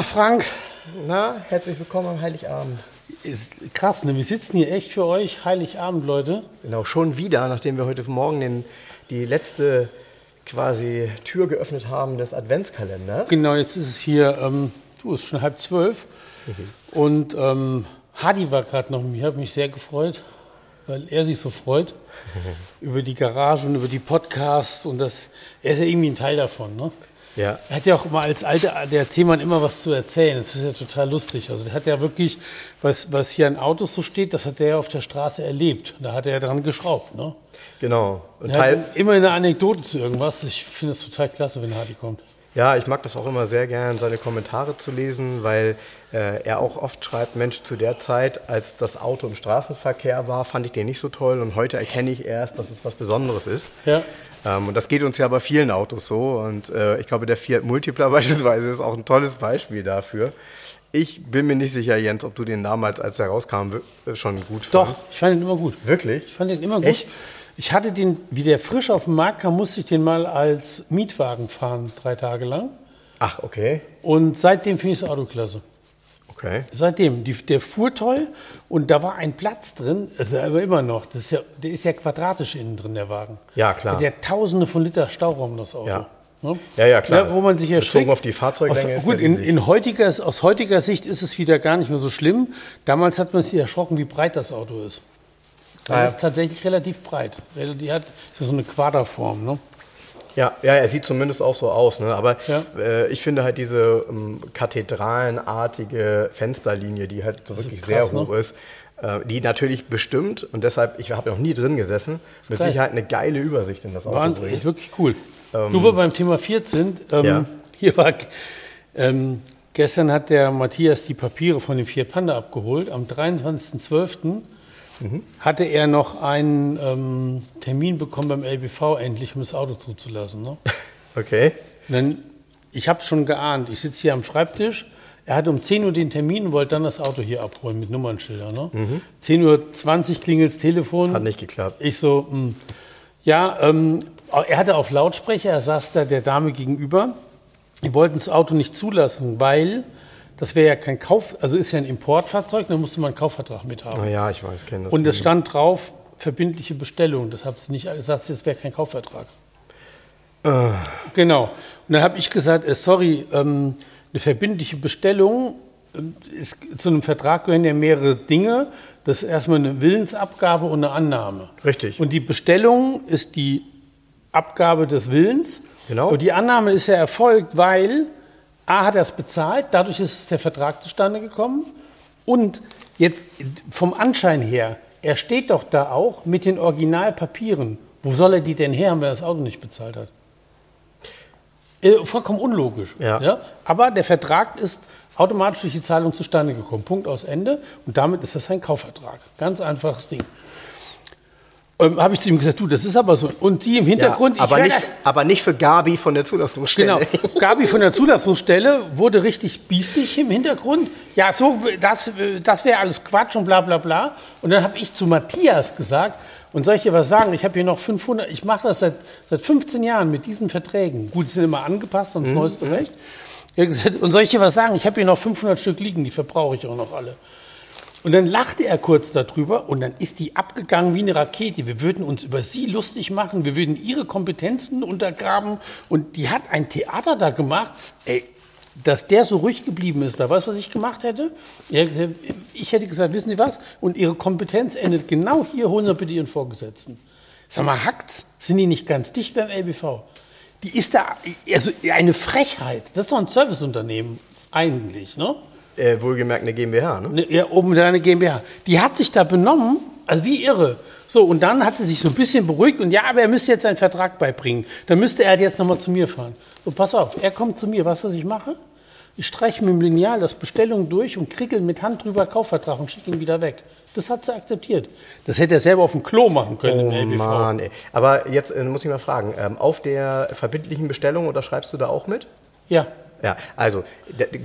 Ah, Frank, Na, herzlich willkommen am Heiligabend. ist krass, ne? Wir sitzen hier echt für euch, Heiligabend, Leute. Genau, schon wieder, nachdem wir heute Morgen den, die letzte quasi Tür geöffnet haben des Adventskalenders. Genau, jetzt ist es hier, ähm, du, es ist schon halb zwölf. Und ähm, Hadi war gerade noch mit mir, hat mich sehr gefreut, weil er sich so freut über die Garage und über die Podcasts und das, er ist ja irgendwie ein Teil davon, ne? Ja. Er hat ja auch immer als alter, der Erzählmann immer was zu erzählen. Das ist ja total lustig. Also der hat ja wirklich, was, was hier an Autos so steht, das hat er ja auf der Straße erlebt. Da hat er ja dran geschraubt, ne? Genau. Und Er hat immer eine Anekdote zu irgendwas. Ich finde es total klasse, wenn Hardy kommt. Ja, ich mag das auch immer sehr gern, seine Kommentare zu lesen, weil äh, er auch oft schreibt, Mensch, zu der Zeit, als das Auto im Straßenverkehr war, fand ich den nicht so toll und heute erkenne ich erst, dass es was Besonderes ist. Ja. Ähm, und das geht uns ja bei vielen Autos so. Und äh, ich glaube, der Fiat Multipla beispielsweise ist auch ein tolles Beispiel dafür. Ich bin mir nicht sicher, Jens, ob du den damals, als er rauskam, äh, schon gut Doch, fandst. ich fand ihn immer gut. Wirklich? Ich fand den immer gut. Echt? Ich hatte den, wie der frisch auf den Markt kam, musste ich den mal als Mietwagen fahren, drei Tage lang. Ach, okay. Und seitdem finde ich das Auto klasse. Okay. Seitdem. Die, der fuhr toll und da war ein Platz drin, also aber immer noch. Das ist ja, der ist ja quadratisch innen drin, der Wagen. Ja, klar. Der hat tausende von Liter Stauraum, das Auto. Ja. Ne? Ja, ja, klar. wo man sich Bezogen erschrickt. auf die Fahrzeuglänge Aus, gut, in, in heutiger, aus heutiger Sicht ist es wieder gar nicht mehr so schlimm. Damals hat man sich erschrocken, wie breit das Auto ist. Das Ah, ja. ist tatsächlich relativ breit. Die hat so eine Quaderform. Ne? Ja, ja, er sieht zumindest auch so aus. Ne? Aber Ja. äh, ich finde halt diese ähm, kathedralenartige Fensterlinie, die halt so wirklich krass, sehr hoch ne? ist, äh, die natürlich bestimmt, und deshalb, ich habe noch nie drin gesessen, mit geil. Sicherheit eine geile Übersicht in das Auto War bringt. wirklich cool. Nur wir beim Thema Fiat sind. Ähm, Ja. Hier war, ähm, gestern hat der Matthias die Papiere von dem Fiat Panda abgeholt. Am 23.12. Mhm. hatte er noch einen ähm, Termin bekommen beim LBV endlich, um das Auto zuzulassen. Ne? Okay. Und dann, ich habe es schon geahnt. Ich sitze hier am Schreibtisch. Er hatte um 10 Uhr den Termin und wollte dann das Auto hier abholen mit Nummernschildern. Ne? 10.20 Uhr klingelt das Telefon. Mhm. Hat nicht geklappt. Ich so, mh, ja, ähm, er hatte auf Lautsprecher, er saß da der Dame gegenüber. Die wollten das Auto nicht zulassen, weil das wäre ja kein Kauf, also ist ja ein Importfahrzeug, da musste man einen Kaufvertrag mit haben. Naja, ich weiß, kenne das. Und es stand drauf, verbindliche Bestellung. Das hat sie nicht gesagt, es wäre kein Kaufvertrag. Genau. Und dann habe ich gesagt, äh, sorry, ähm, eine verbindliche Bestellung, ähm, ist, zu einem Vertrag gehören ja mehrere Dinge. Das ist erstmal eine Willensabgabe und eine Annahme. Richtig. Und die Bestellung ist die Abgabe des Willens. Genau. Und die Annahme ist ja erfolgt, weil A hat er es bezahlt, dadurch ist der Vertrag zustande gekommen. Und jetzt vom Anschein her, er steht doch da auch mit den Originalpapieren. Wo soll er die denn her haben, wenn er das Auto nicht bezahlt hat? Äh, vollkommen unlogisch. Ja. Aber der Vertrag ist automatisch durch die Zahlung zustande gekommen. Punkt aus Ende. Und damit ist das ein Kaufvertrag. Ganz einfaches Ding. Ähm, Habe ich zu ihm gesagt, du, das ist aber so. Und sie im ja, Hintergrund, aber, hör nicht, aber nicht für Gabi von der Zulassungsstelle. Genau. Gabi von der Zulassungsstelle wurde richtig biestig im Hintergrund. Ja, so, das, das wäre alles Quatsch und bla bla bla. Und dann habe ich zu Matthias gesagt, und soll ich dir was sagen? Ich habe hier noch 500, ich mache das seit, seit 15 Jahren mit diesen Verträgen. Gut, die sind immer angepasst ans neueste Recht. Und soll ich dir was sagen? Ich habe hier noch 500 Stück liegen, die verbrauche ich auch noch alle. Und dann lachte er kurz darüber und dann ist die abgegangen wie eine Rakete. Wir würden uns über sie lustig machen, wir würden ihre Kompetenzen untergraben. Und die hat ein Theater da gemacht. Ey, dass der so ruhig geblieben ist, da weißt du, was ich gemacht hätte? Ich hätte gesagt, wissen Sie was? Und Ihre Kompetenz endet genau hier, holen Sie bitte Ihren Vorgesetzten. Sag mal, hackt's? Sind die nicht ganz dicht beim LBV? Die ist da, also eine Frechheit. Das ist doch ein Serviceunternehmen, eigentlich, ne? Äh, wohlgemerkt eine GmbH, ne? Ne, Ja, oben eine GmbH. Die hat sich da benommen, also wie irre. So, und dann hat sie sich so ein bisschen beruhigt und ja, aber er müsste jetzt seinen Vertrag beibringen. Dann müsste er jetzt nochmal zu mir fahren. So, pass auf, er kommt zu mir. Weißt du, was ich mache? Ich streiche mit dem Lineal das Bestellung durch und krickel mit Hand drüber Kaufvertrag und schicke ihn wieder weg. Das hat sie akzeptiert. Das hätte er selber auf dem Klo machen können Oh im LBV. Mann, ey. Aber jetzt äh, muss ich mal fragen, ähm, auf der verbindlichen Bestellung unterschreibst du da auch mit? Ja. Ja, also.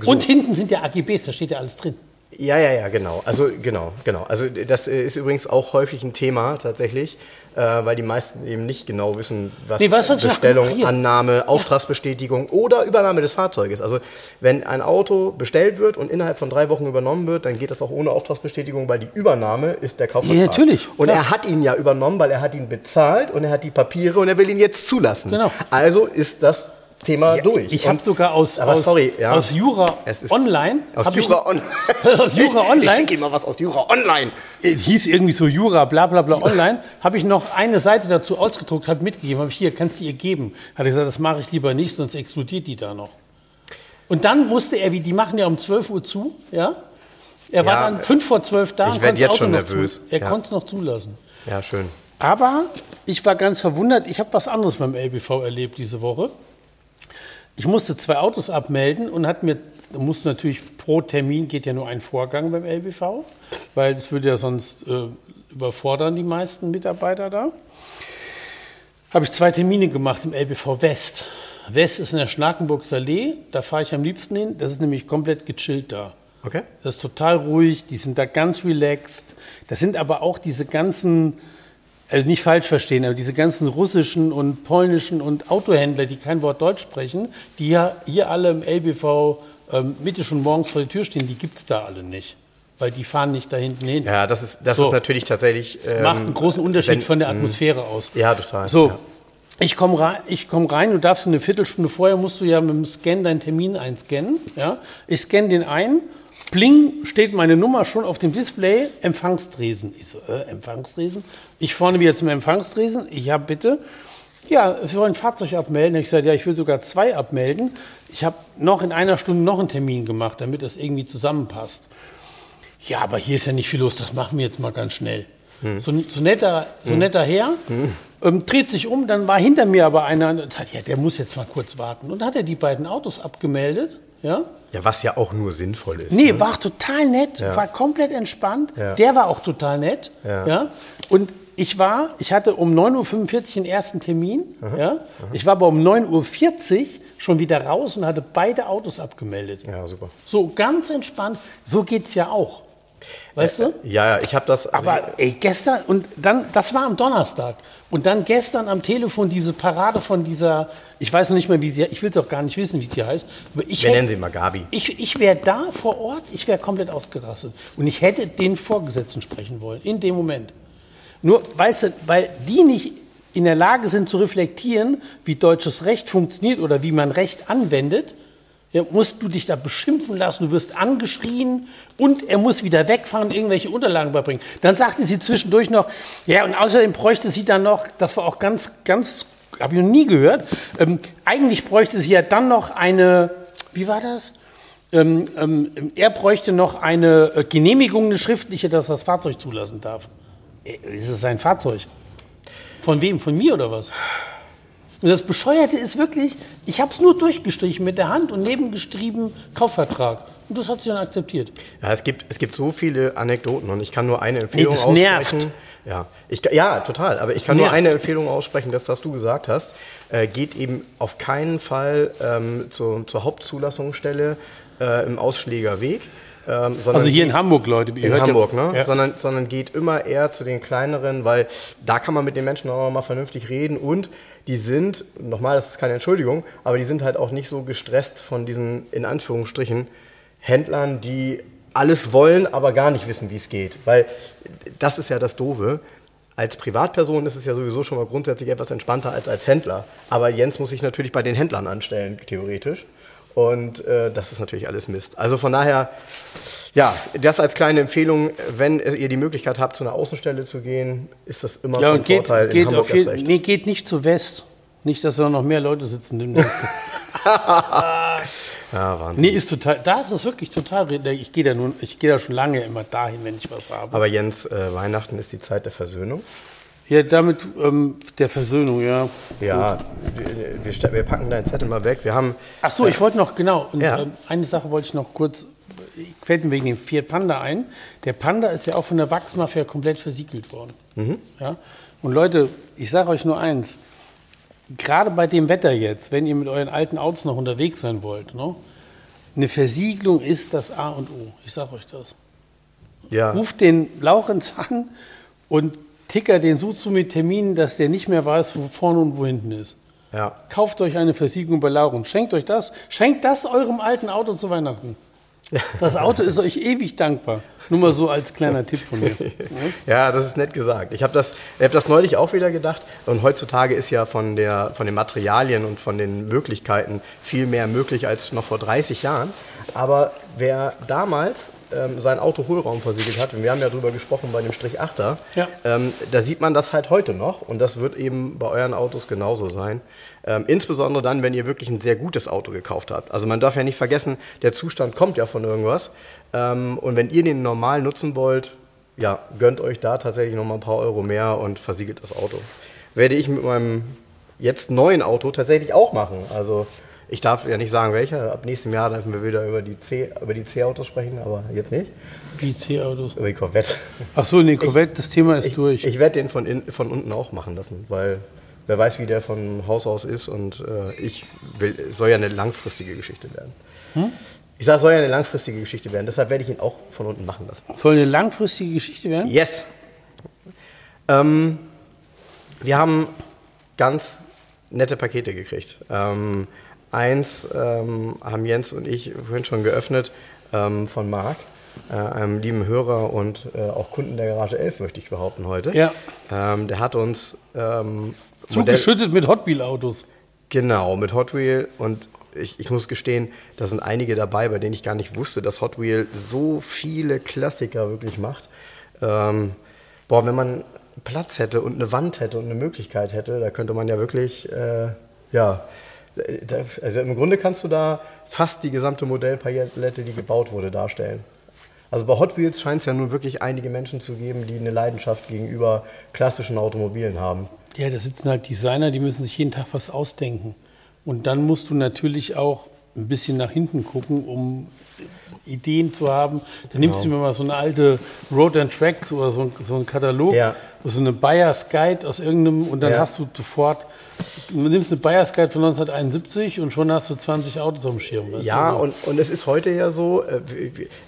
So. Und hinten sind ja AGBs, da steht ja alles drin. Ja, ja, ja, genau. Also genau, genau. Also das äh, ist übrigens auch häufig ein Thema tatsächlich, äh, weil die meisten eben nicht genau wissen, was, Nee, was Bestellung. Annahme, Auftragsbestätigung oder Übernahme des Fahrzeuges. Also wenn ein Auto bestellt wird und innerhalb von drei Wochen übernommen wird, dann geht das auch ohne Auftragsbestätigung, weil die Übernahme ist der Kaufvertrag. Ja, natürlich, Und klar. er hat ihn ja übernommen, weil er hat ihn bezahlt und er hat die Papiere und er will ihn jetzt zulassen. Genau. Also ist das Thema durch. Ich habe sogar aus, aus, sorry, ja. aus Jura Online. Aus ich- Jura Online. aus Jura Ich Online. schicke ihm mal was aus Jura Online. Hieß irgendwie so Jura, bla bla bla online, habe ich noch eine Seite dazu ausgedruckt, habe mitgegeben, habe ich hier, kannst du ihr geben. Hat er gesagt, das mache ich lieber nicht, sonst explodiert die da noch. Und dann musste er, wie die machen ja um 12 Uhr zu, ja? Er war Ja, dann 5 vor 12 da ich und werd konnte das jetzt Auto schon nervös. Er Ja. konnte es noch zulassen. Ja, schön. Aber ich war ganz verwundert, ich habe was anderes beim LBV erlebt diese Woche. Ich musste zwei Autos abmelden und hat mir, musste natürlich pro Termin geht ja nur ein Vorgang beim LBV, weil das würde ja sonst äh, überfordern die meisten Mitarbeiter da. Habe ich zwei Termine gemacht im LBV West. West ist in der Schnakenburgser Allee, da fahre ich am liebsten hin. Das ist nämlich komplett gechillt da. Okay. Das ist total ruhig, die sind da ganz relaxed. Das sind aber auch diese ganzen, also nicht falsch verstehen, aber diese ganzen russischen und polnischen und Autohändler, die kein Wort Deutsch sprechen, die ja hier alle im LBV ähm, Mitte schon morgens vor der Tür stehen, die gibt es da alle nicht. Weil die fahren nicht da hinten hin. Ja, das ist, das So. ist natürlich tatsächlich. ähm, Macht einen großen Unterschied wenn- von der Atmosphäre aus. Ja, total. So, Ja. ich komme rein, ich komm rein, du darfst eine Viertelstunde vorher, musst du ja mit dem Scan deinen Termin einscannen. Ja? Ich scanne den ein, bling, steht meine Nummer schon auf dem Display, Empfangstresen. Ich so, äh, Empfangstresen? Ich vorne wieder zum Empfangstresen, ich habe bitte, ja, wir wollen ein Fahrzeug abmelden. Ich sage, ja, ich will sogar zwei abmelden. Ich habe noch in einer Stunde noch einen Termin gemacht, damit das irgendwie zusammenpasst. Ja, aber hier ist ja nicht viel los, das machen wir jetzt mal ganz schnell. So, ein- so, netter, so netter Herr, ähm, dreht sich um, dann war hinter mir aber einer und sagt, ja, der muss jetzt mal kurz warten. Und dann hat er die beiden Autos abgemeldet, ja. ja, was ja auch nur sinnvoll ist. Nee, ne? war total nett, Ja. war komplett entspannt. Ja. Der war auch total nett. Ja. Ja. Und ich war, ich hatte um 9.45 Uhr den ersten Termin. Ja. Ich war aber um 9.40 Uhr schon wieder raus und hatte beide Autos abgemeldet. Ja, super. So ganz entspannt. So geht's ja auch. Weißt du? Ja, ja, ich habe das. also Aber ey, gestern, und dann, das war am Donnerstag. Und dann gestern am Telefon diese Parade von dieser, ich weiß noch nicht mehr, wie sie, ich will es auch gar nicht wissen, wie die heißt. Aber ich wir hätte- nennen sie mal Gabi. ich, ich wäre da vor Ort, ich wäre komplett ausgerastet. Und ich hätte den Vorgesetzten sprechen wollen, in dem Moment. Nur, weißt du, weil die nicht in der Lage sind zu reflektieren, wie deutsches Recht funktioniert oder wie man Recht anwendet, musst du dich da beschimpfen lassen, du wirst angeschrien und er muss wieder wegfahren, irgendwelche Unterlagen beibringen. Dann sagte sie zwischendurch noch, ja, und außerdem bräuchte sie dann noch, das war auch ganz, ganz, habe ich noch nie gehört, ähm, eigentlich bräuchte sie ja dann noch eine, wie war das? Ähm, ähm, er bräuchte noch eine äh, Genehmigung, eine schriftliche, dass das Fahrzeug zulassen darf. Äh, Ist es sein Fahrzeug? Von wem? Von mir oder was? Und das Bescheuerte ist wirklich, ich habe es nur durchgestrichen mit der Hand und nebengeschrieben Kaufvertrag. Und das hat sie dann akzeptiert. Ja, es gibt, es gibt so viele Anekdoten und ich kann nur eine Empfehlung das aussprechen. nervt. Ja, ich, ja, total. Aber ich kann nur eine Empfehlung aussprechen, das, was du gesagt hast. Äh, geht eben auf keinen Fall ähm, zur, zur Hauptzulassungsstelle äh, im Ausschlägerweg. Ähm, sondern Also hier in geht- Hamburg, Leute. ihr in hört ja- Hamburg, ne? Ja. Sondern, sondern geht immer eher zu den kleineren, weil da kann man mit den Menschen auch noch mal vernünftig reden und die sind, nochmal, das ist keine Entschuldigung, aber die sind halt auch nicht so gestresst von diesen, in Anführungsstrichen, Händlern, die alles wollen, aber gar nicht wissen, wie es geht. Weil das ist ja das Doofe. Als Privatperson ist es ja sowieso schon mal grundsätzlich etwas entspannter als als Händler. Aber Jens muss sich natürlich bei den Händlern anstellen, theoretisch. Und äh, das ist natürlich alles Mist. Also von daher, ja, das als kleine Empfehlung, wenn ihr die Möglichkeit habt, zu einer Außenstelle zu gehen, ist das immer Ja, von geht, Vorteil. In geht, Hamburg auf erst jeden, recht. nee, geht nicht zu West. Nicht, dass da noch mehr Leute sitzen demnächst. Ja, Wahnsinn. nee, ist total, da ist es wirklich total, ich gehe da, nun- ich gehe da schon lange immer dahin, wenn ich was habe. Aber Jens, äh, Weihnachten ist die Zeit der Versöhnung. Ja, damit ähm, der Versöhnung, ja. Ja, wir, wir, wir packen deinen Zettel mal weg. Wir haben. Ach so, ich wollte noch, genau, und, Ja. ähm, eine Sache wollte ich noch kurz, ich fällt mir wegen dem Fiat Panda ein. Der Panda ist ja auch von der Wachsmafia komplett versiegelt worden. Ja? Und Leute, ich sage euch nur eins, gerade bei dem Wetter jetzt, wenn ihr mit euren alten Autos noch unterwegs sein wollt, ne? eine Versiegelung ist das A und O. Ich sage euch das. Ja. Ruft den Laurenz an und ticker den so zu mit Terminen, dass der nicht mehr weiß, wo vorne und wo hinten ist. ja. Kauft euch eine Versiegelung bei Laurens. Schenkt euch das. Schenkt das eurem alten Auto zu Weihnachten. Das Auto ist euch ewig dankbar. Nur mal so als kleiner Tipp von mir. Ja, das ist nett gesagt. Ich habe das, ich hab das neulich auch wieder gedacht. Und heutzutage ist ja von, der, von den Materialien und von den Möglichkeiten viel mehr möglich als noch vor 30 Jahren. Aber wer damals ähm, sein Auto Hohlraum versiegelt hat, und wir haben ja drüber gesprochen bei dem Strich 8er, Ja. ähm, da sieht man das halt heute noch. Und das wird eben bei euren Autos genauso sein. Ähm, insbesondere dann, wenn ihr wirklich ein sehr gutes Auto gekauft habt. Also man darf ja nicht vergessen, der Zustand kommt ja von irgendwas. Ähm, und wenn ihr den normal nutzen wollt, ja, gönnt euch da tatsächlich noch mal ein paar Euro mehr und versiegelt das Auto. Werde ich mit meinem jetzt neuen Auto tatsächlich auch machen. Also ich darf ja nicht sagen, welcher. Ab nächstem Jahr dürfen wir wieder über die C, über die C-Autos sprechen, aber jetzt nicht. Wie C-Autos. Über die Corvette. Ach so, nee, Corvette, das Thema ist Ich, durch. ich werde den von, in, von unten auch machen lassen, weil wer weiß, wie der von Haus aus ist und äh, ich will, es soll ja eine langfristige Geschichte werden. Hm? Ich sage, es soll ja eine langfristige Geschichte werden, deshalb werde ich ihn auch von unten machen lassen. Soll eine langfristige Geschichte werden? Yes! Ähm, wir haben ganz nette Pakete gekriegt. Ähm, eins ähm, haben Jens und ich vorhin schon geöffnet ähm, von Marc, äh, einem lieben Hörer und äh, auch Kunden der Garage 11, möchte ich behaupten heute. Ja. Ähm, der hat uns ähm, Zugeschüttet mit Hot Wheel Autos. Genau, mit Hot Wheel und ich, ich muss gestehen, da sind einige dabei, bei denen ich gar nicht wusste, dass Hot Wheel so viele Klassiker wirklich macht. Ähm, boah, wenn man Platz hätte und eine Wand hätte und eine Möglichkeit hätte, da könnte man ja wirklich, äh, ja, also im Grunde kannst du da fast die gesamte Modellpalette, die gebaut wurde, darstellen. Also bei Hot Wheels scheint es ja nun wirklich einige Menschen zu geben, die eine Leidenschaft gegenüber klassischen Automobilen haben. Ja, da sitzen halt Designer, die müssen sich jeden Tag was ausdenken. Und dann musst du natürlich auch ein bisschen nach hinten gucken, um Ideen zu haben. Dann nimmst du mir mal so eine alte Road and Tracks oder so, so einen Katalog, Ja. So eine Buyer's Guide aus irgendeinem und dann Ja. hast du sofort, du nimmst eine Buyer's Guide von 1971 und schon hast du 20 Autos auf dem Schirm. Ja? Also, und, und es ist heute ja so, äh,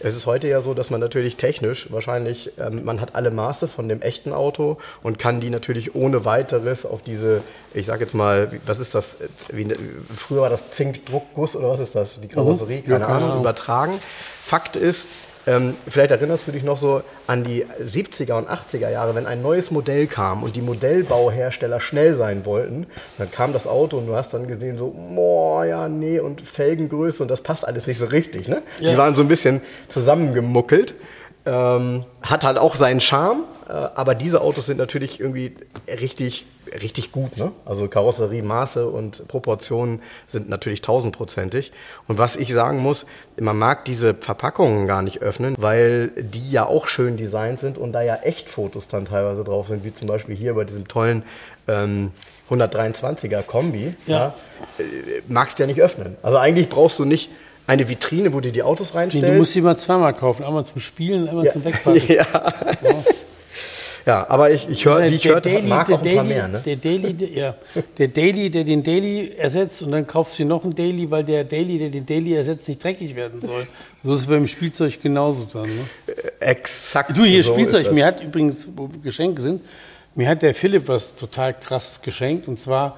es ist heute ja so, dass man natürlich technisch wahrscheinlich, ähm, man hat alle Maße von dem echten Auto und kann die natürlich ohne weiteres auf diese, ich sag jetzt mal, was ist das, äh, wie, früher war das Zinkdruckguss oder was ist das, die Karosserie, Mhm. Ja, keine, keine Ahnung, Ahnung. übertragen. Fakt ist, ähm, vielleicht erinnerst du dich noch so an die 70er und 80er Jahre, wenn ein neues Modell kam und die Modellbauhersteller schnell sein wollten, dann kam das Auto und du hast dann gesehen so, boah, ja, nee, und Felgengröße und das passt alles nicht so richtig. Ne? Ja. Die waren so ein bisschen zusammengemuckelt. Ähm, hat halt auch seinen Charme, äh, aber diese Autos sind natürlich irgendwie richtig, richtig gut. Ne? Also Karosserie, Maße und Proportionen sind natürlich tausendprozentig. Und was ich sagen muss, man mag diese Verpackungen gar nicht öffnen, weil die ja auch schön designt sind und da ja echt Fotos dann teilweise drauf sind, wie zum Beispiel hier bei diesem tollen ähm, 123er Kombi. Ja. äh, magst du ja nicht öffnen. Also eigentlich brauchst du nicht eine Vitrine, wo du die Autos Nee, reinstellst. du musst sie mal zweimal kaufen, einmal zum Spielen und einmal ja. zum Wegpacken. ja. ja, aber ich, ich, hör, wie ich hörte, mag auch ein paar mehr. Ne? Der Daily, der, ja, der Daily, der den Daily ersetzt und dann kaufst du noch einen Daily, weil der Daily, der den Daily ersetzt, nicht dreckig werden soll. So ist es beim Spielzeug genauso dann. Ne? Exakt. Du, hier so Spielzeug, mir hat übrigens, wo Geschenke sind, mir hat der Philipp was total krasses geschenkt und zwar,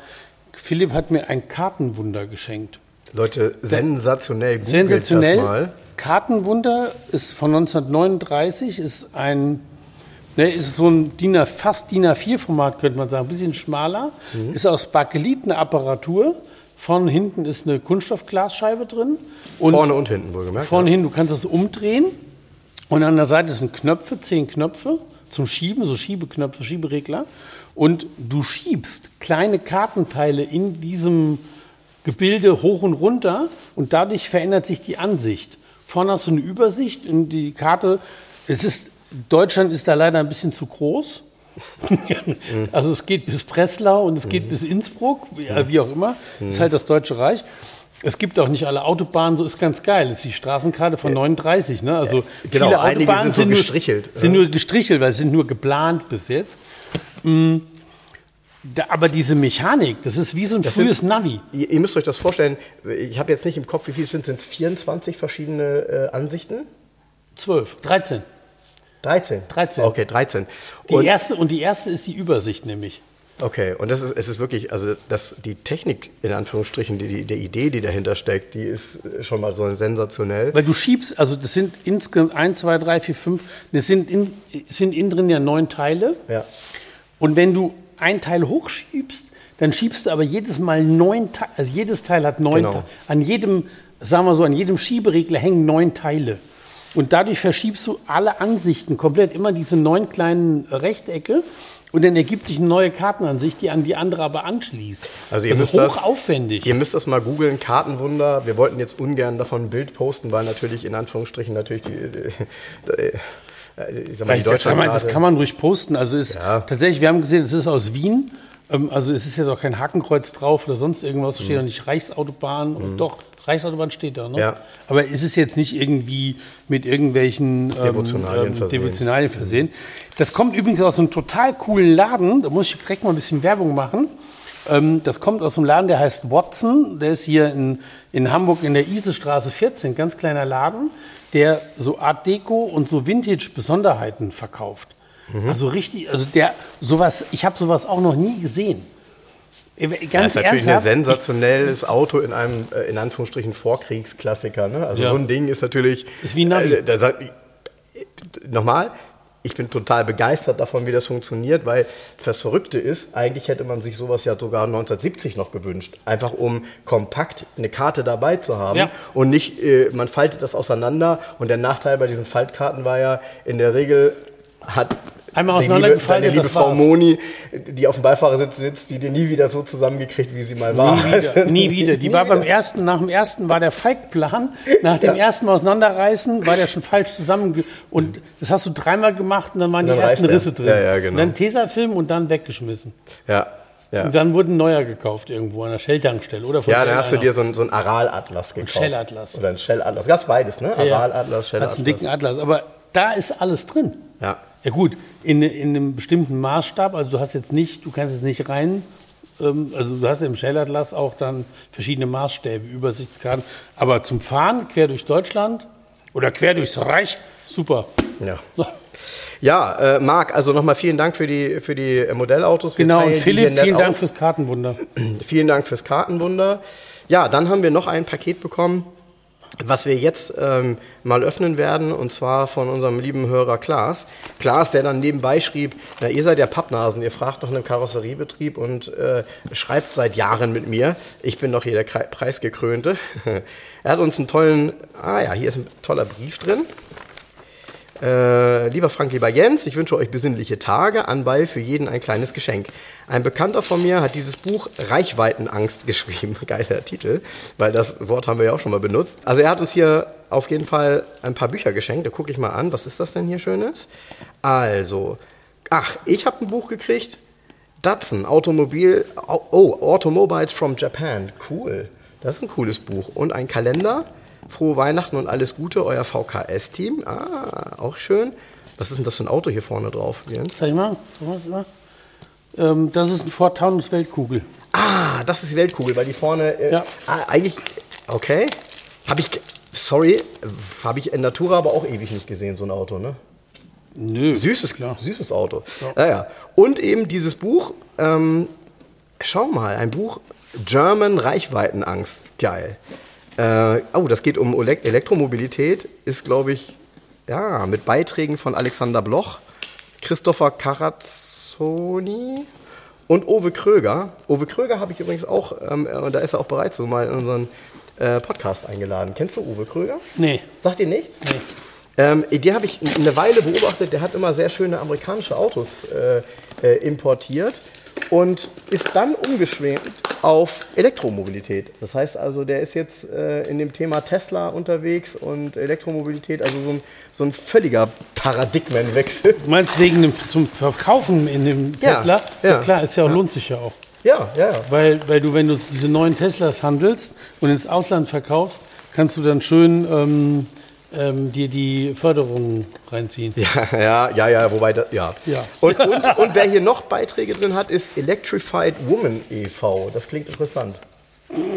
Philipp hat mir ein Kartenwunder geschenkt. Leute, sensationell. Sensationell. Das mal. Kartenwunder ist von 1939, ist ein, ne, ist so ein DIN A, fast DIN A4-Format, könnte man sagen, ein bisschen schmaler. Mhm. Ist aus Bakelit eine Apparatur. Vorne hinten ist eine Kunststoffglasscheibe drin. Und Vorne und hinten wohlgemerkt. Vorne hin, du kannst das umdrehen. Und an der Seite sind Knöpfe, zehn Knöpfe zum Schieben, so Schiebeknöpfe, Schieberegler. Und du schiebst kleine Kartenteile in diesem Gebilde hoch und runter und dadurch verändert sich die Ansicht. Vorne hast du eine Übersicht und die Karte, es ist, Deutschland ist da leider ein bisschen zu groß. also es geht bis Breslau und es geht bis Innsbruck, wie, äh, auch immer. Das ist halt das Deutsche Reich. Es gibt auch nicht alle Autobahnen, so ist ganz geil. Das ist die Straßenkarte von 39. Ne? Also genau, viele Autobahnen sind so nur, gestrichelt, Sind nur gestrichelt, weil sie sind nur geplant bis jetzt. Mm, da, aber diese Mechanik, das ist wie so ein sind- frühes Navi. Ihr, ihr müsst euch das vorstellen, ich habe jetzt nicht im Kopf, wie viel es sind, sind es 24 verschiedene äh, Ansichten? 12, 13. 13. 13. Okay, 13. Die Und, erste, und die erste ist die Übersicht nämlich. okay, und das ist, es ist wirklich, also das, die Technik, in Anführungsstrichen, die, die, die Idee, die dahinter steckt, die ist äh, schon mal so sensationell. Weil du schiebst, also das sind insgesamt 1, 2, 3, 4, 5, das sind, in, sind innen drin ja neun Teile. Ja. Und wenn du ein Teil hochschiebst, dann schiebst du aber jedes Mal neun Teile, also jedes Teil hat neun Genau. Teile. An jedem, sagen wir so, an jedem Schieberegler hängen neun Teile. Und dadurch verschiebst du alle Ansichten komplett, immer diese neun kleinen Rechtecke. Und dann ergibt sich eine neue Kartenansicht, die an die andere aber anschließt. Also ihr das müsst ist das- hochaufwendig. Ihr müsst das mal googeln, Kartenwunder. Wir wollten jetzt ungern davon ein Bild posten, weil natürlich in Anführungsstrichen natürlich die, die, die, ich sag mal, die Das kann, man, das kann man ruhig posten. Also ist Ja. tatsächlich, wir haben gesehen, es ist aus Wien. Ähm, Also es ist jetzt auch kein Hakenkreuz drauf oder sonst irgendwas. Es steht auch nicht Reichsautobahn. Und Doch, Reichsautobahn steht da. Ne? Mhm. Ja. Aber es ist jetzt nicht irgendwie mit irgendwelchen ähm, Devotionalien versehen. Devotionalien versehen. Das kommt übrigens aus einem total coolen Laden. Da muss ich direkt mal ein bisschen Werbung machen. Ähm, Das kommt aus einem Laden, der heißt Watson. Der ist hier in, in Hamburg in der Isestraße 14. Ganz kleiner Laden, der so Art Deco und so Vintage-Besonderheiten verkauft. Mhm. Also richtig, also der sowas, ich habe sowas auch noch nie gesehen. Äh, Das Ganz ist natürlich ein sensationelles Auto in einem, äh, in Anführungsstrichen, Vorkriegsklassiker. Ne? Also Ja. so ein Ding ist natürlich... Ist wie ein Navi. Äh, da sagt, nochmal, ich bin total begeistert davon, wie das funktioniert, weil das Verrückte ist, eigentlich hätte man sich sowas ja sogar 1970 noch gewünscht. Einfach um kompakt eine Karte dabei zu haben Ja. und nicht, äh, man faltet das auseinander. Und der Nachteil bei diesen Faltkarten war ja, in der Regel hat Einmal die liebe, auseinandergefaltet, deine liebe Frau. Moni, die auf dem Beifahrersitz sitzt, die dir nie wieder so zusammengekriegt, wie sie mal war. Nie wieder, nie wieder. Die Nie war beim wieder. ersten, nach dem ersten war der Feigplan, nach dem Ja. ersten auseinanderreißen war der schon falsch zusammen und das hast du dreimal gemacht und dann waren Und dann die ersten er. Risse drin. Ja, ja, genau. Und dann Tesafilm und dann weggeschmissen. Ja, ja. Und dann wurde ein neuer gekauft irgendwo an der Shell-Tankstelle oder von Ja, dann hast du dir so ein, so ein Aral-Atlas gekauft. Shell-Atlas. Oder ein Shell-Atlas. Gab's beides, ne? Aral-Atlas, Hat's Shell-Atlas. einen dicken Atlas, aber da ist alles drin. Ja. Ja gut, in, in einem bestimmten Maßstab, also du hast jetzt nicht, du kannst jetzt nicht rein, ähm, also du hast im Shell-Atlas auch dann verschiedene Maßstäbe, Übersichtskarten, aber zum Fahren quer durch Deutschland oder quer durchs Reich, super. Ja. So. Ja, äh, Marc, also nochmal vielen Dank für die, für die äh, Modellautos. Wir Genau, und Philipp, vielen Dank auf. fürs Kartenwunder. Vielen Dank fürs Kartenwunder. Ja, dann haben wir noch ein Paket bekommen, was wir jetzt ähm, mal öffnen werden, und zwar von unserem lieben Hörer Klaas. Klaas, der dann nebenbei schrieb, na, ihr seid ja Pappnasen, ihr fragt nach einem Karosseriebetrieb und äh, schreibt seit Jahren mit mir. Ich bin doch hier der Kre- Preisgekrönte. er hat uns einen tollen, ah ja, hier ist ein toller Brief drin. Äh, lieber Frank, lieber Jens, ich wünsche euch besinnliche Tage, anbei für jeden ein kleines Geschenk. Ein Bekannter von mir hat dieses Buch Reichweitenangst geschrieben. Geiler Titel, weil das Wort haben wir ja auch schon mal benutzt. Also er hat uns hier auf jeden Fall ein paar Bücher geschenkt. Da gucke ich mal an, was ist das denn hier Schönes? Also, ach, ich habe ein Buch gekriegt. Datsun, Automobil, oh, Automobiles from Japan. Cool. Das ist ein cooles Buch. Und ein Kalender. Frohe Weihnachten und alles Gute, euer VKS-Team. Ah, auch schön. Was ist denn das für ein Auto hier vorne drauf, Jens? Zeig mal. Ähm, das ist ein Ford Taunus Weltkugel. Ah, das ist die Weltkugel, weil die vorne äh, Ja. ah, eigentlich okay. Habe ich sorry, habe ich in Natura aber auch ewig nicht gesehen so ein Auto, ne? Nö. Süßes, klar. süßes Auto. Ja. Ja, Und eben dieses Buch, ähm, schau mal, ein Buch German Reichweitenangst. Geil. Äh, oh, das geht um Elek- Elektromobilität, ist, glaube ich, ja, mit Beiträgen von Alexander Bloch, Christopher Carazzoni und Owe Kröger. Owe Kröger habe ich übrigens auch, ähm, und da ist er auch bereits so mal in unseren äh, Podcast eingeladen. Kennst du Uwe Kröger? Nee. Sagt dir nichts? Nee. Ähm, den habe ich eine Weile beobachtet. Der hat immer sehr schöne amerikanische Autos äh, äh, importiert. Und ist dann umgeschwenkt auf Elektromobilität. Das heißt also, der ist jetzt äh, in dem Thema Tesla unterwegs und Elektromobilität, also so ein, so ein völliger Paradigmenwechsel. Du meinst wegen dem zum Verkaufen in dem Ja, Tesla? ja. klar, ist ja auch, lohnt sich ja auch. Ja, ja, ja. Weil, weil du, wenn du diese neuen Teslas handelst und ins Ausland verkaufst, kannst du dann schön ähm, ähm, dir die Förderung reinziehen. Ja, ja, ja, ja, wobei das, ja. Ja. Und, und, und wer hier noch Beiträge drin hat, ist Electrified Woman e.V. Das klingt interessant.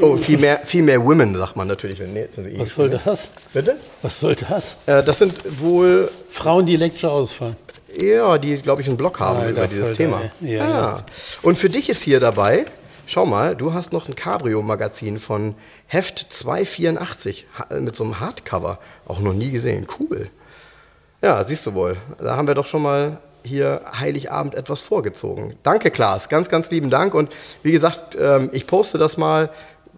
Oh, viel mehr, viel mehr Women, sagt man natürlich, wenn nee, E. Was soll das? Bitte? Was soll das? Äh, das sind wohl, Frauen, die elektrisch ausfahren. ja, die, glaube ich, einen Blog haben Alter, über dieses Thema. Ja, ja. Und für dich ist hier dabei, schau mal, du hast noch ein Cabrio-Magazin von Heft 284 ha- mit so einem Hardcover. Auch noch nie gesehen. Cool. Ja, siehst du wohl. Da haben wir doch schon mal hier Heiligabend etwas vorgezogen. Danke, Klaas. Ganz, ganz lieben Dank. Und wie gesagt, ähm, ich poste das mal,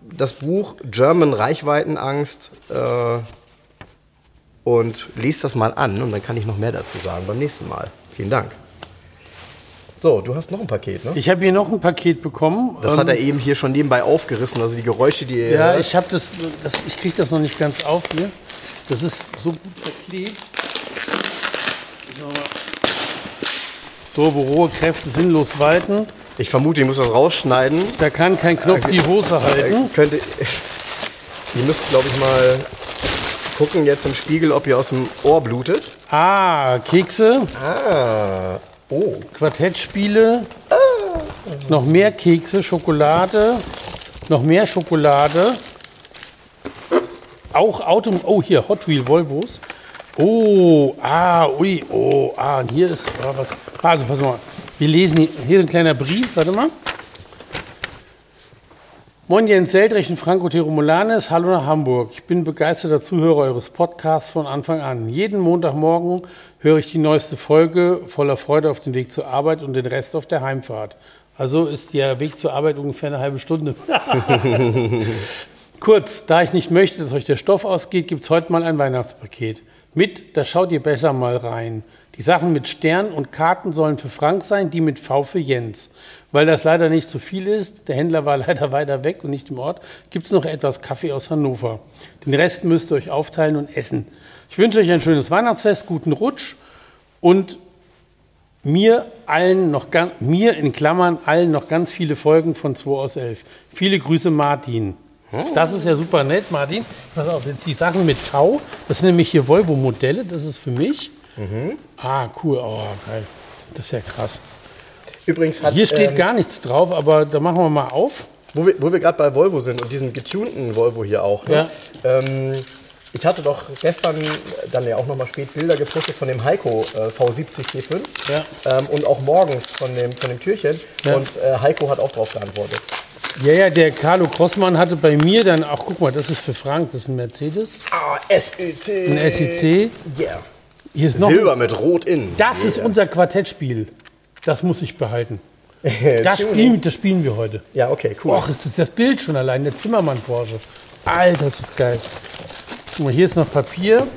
das Buch German Reichweitenangst äh, und lese das mal an und dann kann ich noch mehr dazu sagen beim nächsten Mal. Vielen Dank. So, du hast noch ein Paket, ne? Ich habe hier noch ein Paket bekommen. Das Ähm, hat er eben hier schon nebenbei aufgerissen, also die Geräusche, die ihr Ja, ich habe das, das, ich kriege das noch nicht ganz auf hier. Das ist so gut verklebt. So, wo rohe Kräfte sinnlos walten. Ich vermute, ich muss das rausschneiden. Da kann kein Knopf die Hose Äh, halten. könnte, ihr müsst, glaube ich, mal gucken jetzt im Spiegel, ob ihr aus dem Ohr blutet. Ah, Kekse, Ah, oh. Quartettspiele, noch mehr Kekse, Schokolade, noch mehr Schokolade. Auch Auto, oh hier, Hot Wheel Volvos. Oh, ah, ui, oh, ah, und hier ist, ah, was, also pass mal, wir lesen hier, hier ein kleiner Brief, warte mal. Moin Jens Seldrecht und Franco Teromolanes, hallo nach Hamburg. Ich bin begeisterter Zuhörer eures Podcasts von Anfang an. Jeden Montagmorgen höre ich die neueste Folge voller Freude auf den Weg zur Arbeit und den Rest auf der Heimfahrt. Also ist der Weg zur Arbeit ungefähr eine halbe Stunde. Kurz, da ich nicht möchte, dass euch der Stoff ausgeht, gibt es heute mal ein Weihnachtspaket. Mit, da schaut ihr besser mal rein. Die Sachen mit Stern und Karten sollen für Frank sein, die mit V für Jens. Weil das leider nicht so viel ist, der Händler war leider weiter weg und nicht im Ort, gibt es noch etwas Kaffee aus Hannover. Den Rest müsst ihr euch aufteilen und essen. Ich wünsche euch ein schönes Weihnachtsfest, guten Rutsch und mir allen noch mir in Klammern allen noch ganz viele Folgen von 2 aus 11. Viele Grüße, Martin. Das ist ja super nett, Martin. Pass auf, jetzt die Sachen mit V, das sind nämlich hier Volvo-Modelle, das ist für mich. Ah, cool, oh, geil. Das ist ja krass. Übrigens hat, Hier steht ähm, gar nichts drauf, aber da machen wir mal auf. wo wir, wir gerade bei Volvo sind und diesem getunten Volvo hier auch. Ne? Ähm, ich hatte doch gestern dann ja auch nochmal spät Bilder gepostet von dem Heiko äh, V70 T5 Ja. ähm, und auch morgens von dem, von dem Türchen. Ja. Und äh, Heiko hat auch drauf geantwortet. Ja, ja, der Carlo Crossmann hatte bei mir dann auch, guck mal, das ist für Frank, das ist ein Mercedes, Ah, SEC. ein SEC. Yeah. Hier ist noch Silber mit Rot in. Das ist unser Quartettspiel. Das muss ich behalten. Das spielen, das spielen wir heute. Ja, okay, cool. Och, ist das das Bild schon allein, der Zimmermann Porsche. Alter, das ist geil. Guck mal, hier ist noch Papier.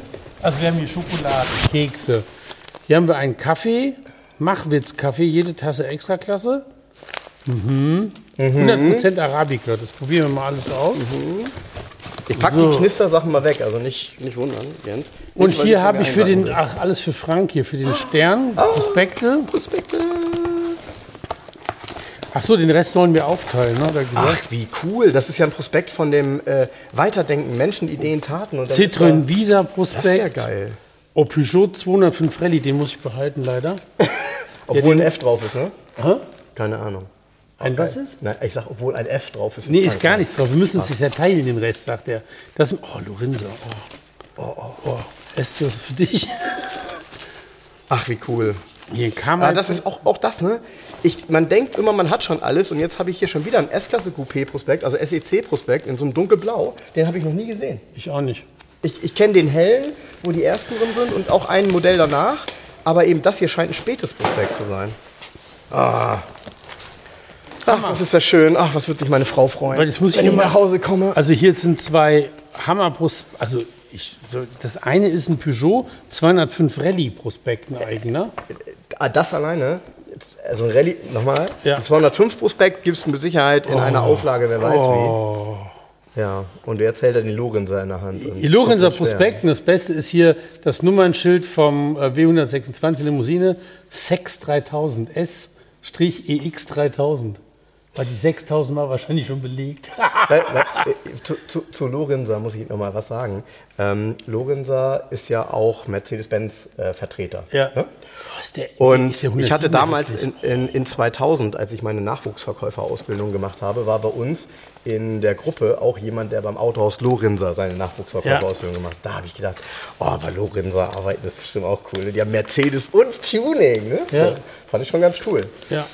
Also wir haben hier Schokolade, Kekse. Hier haben wir einen Kaffee, Machwitz-Kaffee, jede Tasse Extraklasse. Mhm. 100% Arabica, das probieren wir mal alles aus. Ich pack so. die Knistersachen mal weg, also nicht, nicht wundern, Jens. Und Nicht, hier habe ich für den, ach, alles für Frank hier, für den Stern, Prospekte. Prospekte. Ach so, den Rest sollen wir aufteilen, ne? Ach, wie cool. Das ist ja ein Prospekt von dem äh, Weiterdenken, Menschen, Ideen, Taten. Und Citroën da- Visa Das ist Prospekt. ja geil. Oh, Peugeot 205 Rallye, den muss ich behalten leider. Obwohl ein F drauf ist, ne? Hä? Keine Ahnung. Ein was ist? Nein, ich sag, obwohl ein F drauf ist. Nee, ist gar nichts drauf. Wir müssen uns das ja teilen, den Rest, sagt er. Das, oh, Lorenzo. Oh, oh, oh. oh. Esther, das ist für dich. Ach, wie cool. Hier kam Ah, das ist auch, auch das, ne? Ich, man denkt immer, man hat schon alles und jetzt habe ich hier schon wieder einen S-Klasse Coupé-Prospekt, also SEC-Prospekt in so einem dunkelblau. Den habe ich noch nie gesehen. Ich auch nicht. Ich, ich kenne den hellen, wo die ersten drin sind und auch ein Modell danach. Aber eben das hier scheint ein spätes Prospekt zu sein. Ah. Ach, was ist das schön. Ach, was wird sich meine Frau freuen, Weil das muss ich wenn ich immer- nach Hause komme. Also hier sind zwei Hammerbrust. Also ich, so, das eine ist ein Peugeot 205 Rallye Prospekt, ein eigener. Ah, das alleine. Also ein Rallye, nochmal, Ja. ein 205 Prospekt gibt es mit Sicherheit in einer Auflage, wer weiß Oh. wie. Ja, und jetzt hält er den Lorenzer in der Hand. und Die Lorenzer schwer. Prospekt und das Beste ist hier das Nummernschild vom äh, W126 Limousine Sex 3000 S-EX 3000. Weil die 6000 war wahrscheinlich schon belegt. Weil, äh, zu, zu, zu Lorenzer muss ich noch mal was sagen. Ähm, Lorenzer ist ja auch Mercedes-Benz-Vertreter. Ja. Ne? Was, der Und ist ja ich hatte 107 damals in, in, in 2000, als ich meine Nachwuchsverkäuferausbildung gemacht habe, war bei uns in der Gruppe auch jemand, der beim Autohaus Lorenzer seine Nachwuchsverkäuferausbildung gemacht hat. Da habe ich gedacht, oh, bei Lorenzer arbeiten ist bestimmt auch cool. Die haben Mercedes und Tuning. Ne? Ja. So, fand ich schon ganz cool. Ja.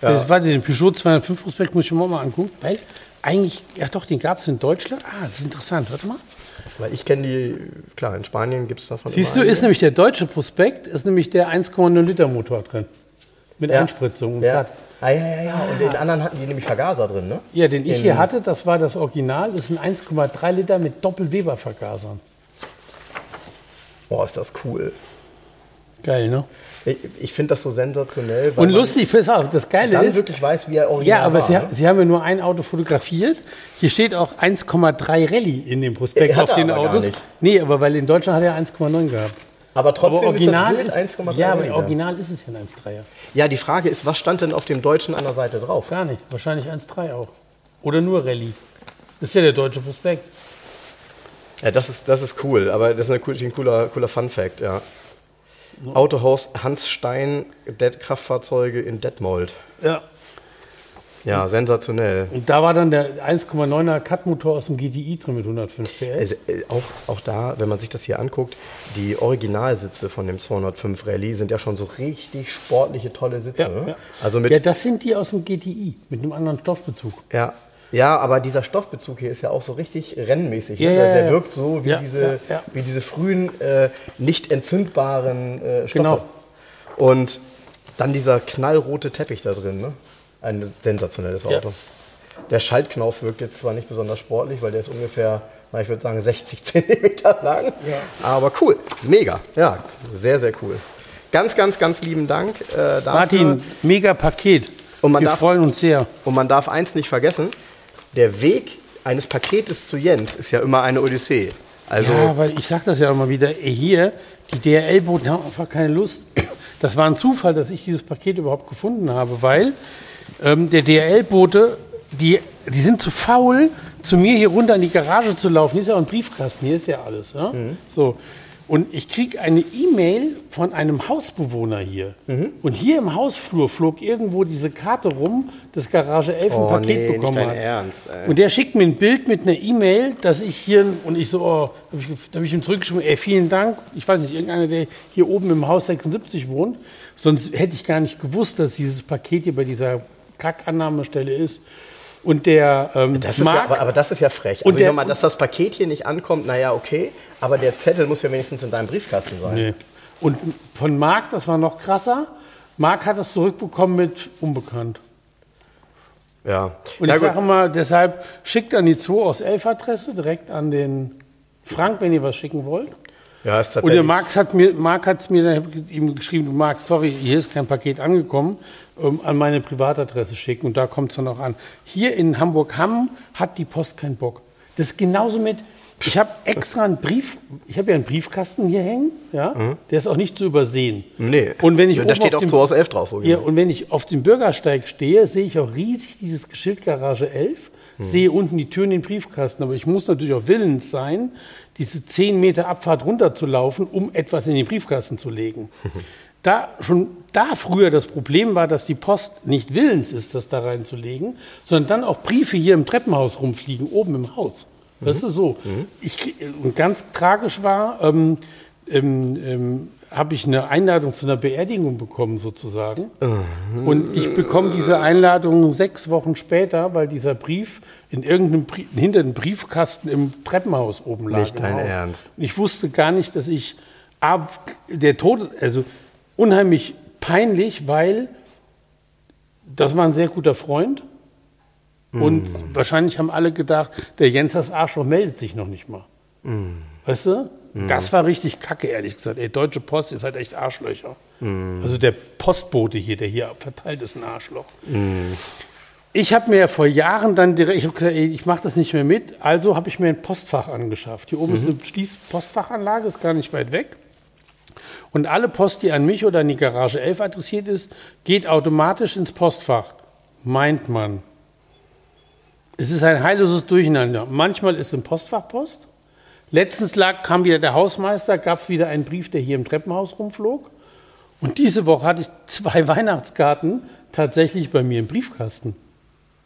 Das war den Peugeot 205 Prospekt, muss ich mir auch mal angucken. Weil eigentlich, ja doch, den gab es in Deutschland. Ah, das ist interessant. Warte mal. Weil ich kenne die, klar, in Spanien gibt es davon Siehst immer du, ist nämlich der deutsche Prospekt, ist nämlich der 1,0 Liter Motor drin. Mit Ja. Einspritzung und Ja. Platt. Ah, ja, ja, ja. Und den anderen hatten die nämlich Vergaser drin, ne? Ja, den ich In- hier hatte, das war das Original. Das sind 1,3 Liter mit Doppel-Weber-Vergasern. Boah, ist das cool. Geil, ne? Ich, ich finde das so sensationell, Und lustig, pass auf, das Geile dann ist, wirklich weiß, wie er original ja, aber war. sie, ne? sie haben ja nur ein Auto fotografiert. Hier steht auch 1,3 Rallye in dem Prospekt Äh, auf den aber gar Autos. nicht. Nee, aber weil in Deutschland hat er 1,9 gehabt. Aber trotzdem aber original ist das Bild ist, 1,3 ja, aber original ist es ja ein 1,3er. Ja, die Frage ist, was stand denn auf dem Deutschen an der Seite drauf? Gar nicht, wahrscheinlich 1,3 auch. Oder nur Rallye. Das ist ja der deutsche Prospekt. Ja, das ist, das ist cool, aber das ist ein cooler, cooler Fun-Fact, ja. Autohaus Hans Stein, Det Kraftfahrzeuge in Detmold. Ja. Ja, sensationell. Und da war dann der 1,9er Cut-Motor aus dem GTI drin mit 105 PS. Also, auch, auch da, wenn man sich das hier anguckt, die Originalsitze von dem 205 Rallye sind ja schon so richtig sportliche, tolle Sitze. ja, ne? ja. Also mit, ja, das sind die aus dem GTI mit einem anderen Stoffbezug. Ja, ja, aber dieser Stoffbezug hier ist ja auch so richtig rennmäßig. Ja, ne? ja, Der- ja. wirkt so wie, Ja, diese, ja, ja. wie diese frühen, äh, nicht entzündbaren äh, Stoffe. Genau. Und dann dieser knallrote Teppich da drin. Ne? Ein sensationelles Ja. Auto. Der Schaltknauf wirkt jetzt zwar nicht besonders sportlich, weil der ist ungefähr, ich würde sagen, 60 Zentimeter lang. Aber cool, mega. Ja, sehr, sehr cool. Ganz, ganz, ganz lieben Dank äh. Martin, mega Paket. Und man Wir darf- freuen uns sehr. Und man darf eins nicht vergessen, der Weg eines Paketes zu Jens ist ja immer eine Odyssee. Also, ja, weil ich sage das ja immer wieder, hier, die DRL-Boten haben einfach keine Lust. Das war ein Zufall, dass ich dieses Paket überhaupt gefunden habe, weil ähm, der DRL-Bote, die, die sind zu faul, zu mir hier runter in die Garage zu laufen. Hier ist ja auch ein Briefkasten, hier ist ja alles. Ja? So. Und ich kriege eine E-Mail von einem Hausbewohner hier. Und hier im Hausflur flog irgendwo diese Karte rum, dass Garage 11 ein Oh, Paket nee, nicht bekommen dein hat. Ernst, ey. Und der schickt mir ein Bild mit einer E-Mail, dass ich hier, und ich so, oh, habe ich, hab ich ihm zurückgeschrieben, ey, vielen Dank. Ich weiß nicht, irgendeiner, der hier oben im Haus 76 wohnt. Sonst hätte ich gar nicht gewusst, dass dieses Paket hier bei dieser Kackannahmestelle ist. Und der ähm, das ist Marc, ja, aber, aber das ist ja frech. Und Also, der- mal, dass das Paket hier nicht ankommt, naja, okay. Aber der Zettel muss ja wenigstens in deinem Briefkasten sein. nee. und von Marc, das war noch krasser, Marc hat das zurückbekommen mit Unbekannt. Ja. Und ja, ich sage immer, deshalb schickt an die 2 aus 11 Adresse direkt an den Frank, wenn ihr was schicken wollt. ja, ist Und der tatsächlich. Max hat mir, Marc hat es mir ihm geschrieben, Marc, sorry, hier ist kein Paket angekommen, ähm, an meine Privatadresse schicken und da kommt es dann auch an. Hier in Hamburg-Hamm hat die Post keinen Bock. Das ist genauso mit, ich habe extra einen Brief, ich habe ja einen Briefkasten hier hängen, ja, der ist auch nicht zu übersehen. Mhm. Nee. Und wenn ich da steht auf auch dem- 2 aus 11 drauf. ja, und wenn ich auf dem Bürgersteig stehe, sehe ich auch riesig dieses Schild Garage 11, sehe unten die Tür in den Briefkasten. Aber ich muss natürlich auch willens sein, diese 10 Meter Abfahrt runterzulaufen, um etwas in den Briefkasten zu legen. Da schon da früher das Problem war, dass die Post nicht willens ist, das da reinzulegen, sondern dann auch Briefe hier im Treppenhaus rumfliegen, oben im Haus. Das ist so. Ich, krieg- und ganz tragisch war, ähm, ähm, ähm, habe ich eine Einladung zu einer Beerdigung bekommen, sozusagen. Und ich bekomme diese Einladung sechs Wochen später, weil dieser Brief in irgendeinem Brie hinter dem Briefkasten im Treppenhaus oben lag. Nicht dein. Ernst. Und ich wusste gar nicht, dass ich ab, der Tod, also unheimlich peinlich, weil das war ein sehr guter Freund. Und Mhm. wahrscheinlich haben alle gedacht, der Jens das Arschloch meldet sich noch nicht mal. Weißt du? Das war richtig kacke, ehrlich gesagt. Ey, Deutsche Post ist halt echt Arschlöcher. Also der Postbote hier, der hier verteilt, ist ein Arschloch. Ich habe mir vor Jahren dann direkt, ich habe gesagt, ey, ich mache das nicht mehr mit, also habe ich mir ein Postfach angeschafft. Hier oben ist eine Schließpostfachanlage, ist gar nicht weit weg. Und alle Post, die an mich oder an die Garage 11 adressiert ist, geht automatisch ins Postfach. Meint man. Es ist ein heilloses Durcheinander. Manchmal ist im Postfach Post. Letztens lag, kam wieder der Hausmeister, gab es wieder einen Brief, der hier im Treppenhaus rumflog. Und diese Woche hatte ich zwei Weihnachtskarten tatsächlich bei mir im Briefkasten.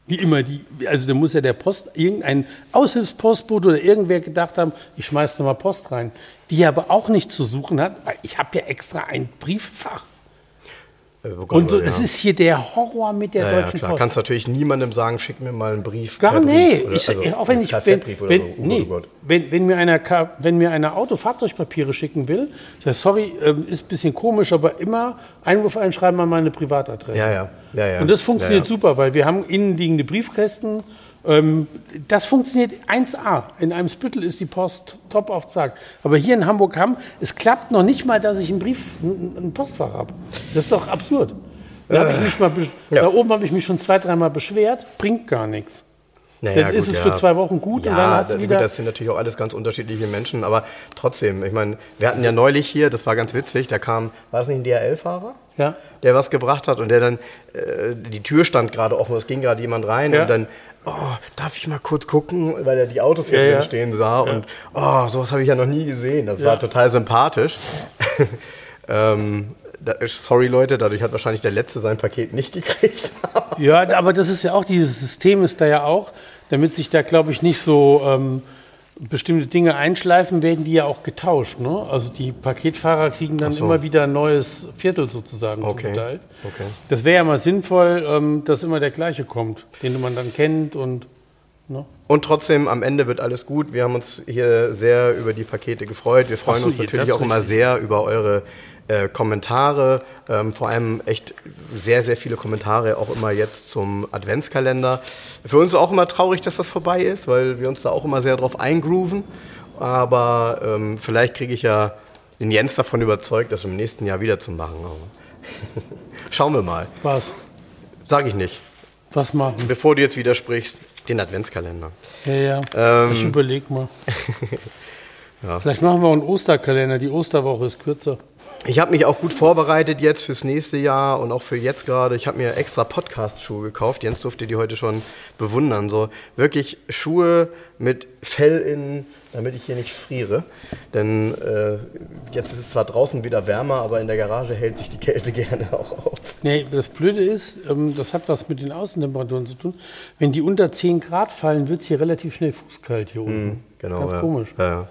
Wie immer, die, also da muss ja der Post, irgendein Aushilfspostbote oder irgendwer gedacht haben, ich schmeiß da mal Post rein. Die aber auch nichts zu suchen hat, weil ich habe ja extra ein Brieffach. Und so, ja. das ist hier der Horror mit der ja, ja, Deutschen klar. Post. Kannst natürlich niemandem sagen, schick mir mal einen Brief. Gar nee. Brief oder- ich, also auch wenn ich, wenn, Kfz-Brief oder wenn, so. Oh nee, oh wenn, wenn mir einer, Ka- wenn mir einer Autofahrzeugpapiere schicken will, ich sage, sorry, ähm, ist ein bisschen komisch, aber immer Einwurf einschreiben an meine Privatadresse. Ja, ja. ja, ja. Und das funktioniert ja, ja. super, weil wir haben innenliegende Briefkästen. Ähm, das funktioniert 1A. In einem Spüttel ist die Post top auf Zack. Aber hier in Hamburg haben, es klappt noch nicht mal, dass ich einen Brief, ein ein Postfach habe. Das ist doch absurd. Da, hab ich mich mal, ja. da oben habe ich mich schon zwei, dreimal beschwert, bringt gar nichts. Naja, Dann ist gut, es ja. für zwei Wochen gut ja, und dann hast du wieder. Das sind natürlich auch alles ganz unterschiedliche Menschen, aber trotzdem, ich meine, wir hatten ja neulich hier, das war ganz witzig, da kam, war das nicht ein DHL-Fahrer? Ja. Der was gebracht hat und der dann, äh, die Tür stand gerade offen, es ging gerade jemand rein Ja. und dann, oh, darf ich mal kurz gucken, weil er die Autos hier Ja, drin ja. stehen sah und, oh, sowas habe ich ja noch nie gesehen, das war total sympathisch. ähm, da, sorry Leute, dadurch hat wahrscheinlich der Letzte sein Paket nicht gekriegt. Ja, aber das ist ja auch, dieses System ist da ja auch, damit sich da, glaube ich, nicht so ähm, bestimmte Dinge einschleifen, werden die ja auch getauscht. Ne? Also die Paketfahrer kriegen dann so. immer wieder ein neues Viertel sozusagen Okay, zugeteilt. okay. Das wäre ja mal sinnvoll, ähm, dass immer der gleiche kommt, den man dann kennt und ne? Und trotzdem, am Ende wird alles gut. Wir haben uns hier sehr über die Pakete gefreut. Wir freuen so, uns natürlich auch immer richtig. sehr über eure äh, Kommentare. Ähm, vor allem echt sehr, sehr viele Kommentare auch immer jetzt zum Adventskalender. Für uns ist auch immer traurig, dass das vorbei ist, weil wir uns da auch immer sehr drauf eingrooven. Aber ähm, vielleicht kriege ich ja den Jens davon überzeugt, das im nächsten Jahr wieder zu machen. Schauen wir mal. was? Sag ich nicht. Was machen? Bevor du jetzt widersprichst, den Adventskalender. Ja, ja. Ähm. ich überleg mal. Ja. Vielleicht machen wir auch einen Osterkalender. Die Osterwoche ist kürzer. Ich habe mich auch gut vorbereitet jetzt fürs nächste Jahr und auch für jetzt gerade. Ich habe mir extra Podcast-Schuhe gekauft. Jens durfte die heute schon bewundern. So wirklich Schuhe mit Fell innen, damit ich hier nicht friere. Denn äh, jetzt ist es zwar draußen wieder wärmer, aber in der Garage hält sich die Kälte gerne auch auf. Nee, das Blöde ist, ähm, das hat was mit den Außentemperaturen zu tun. Wenn die unter 10 Grad fallen, wird es hier relativ schnell fußkalt hier unten. Genau. Ganz ja. komisch. Ja, ja.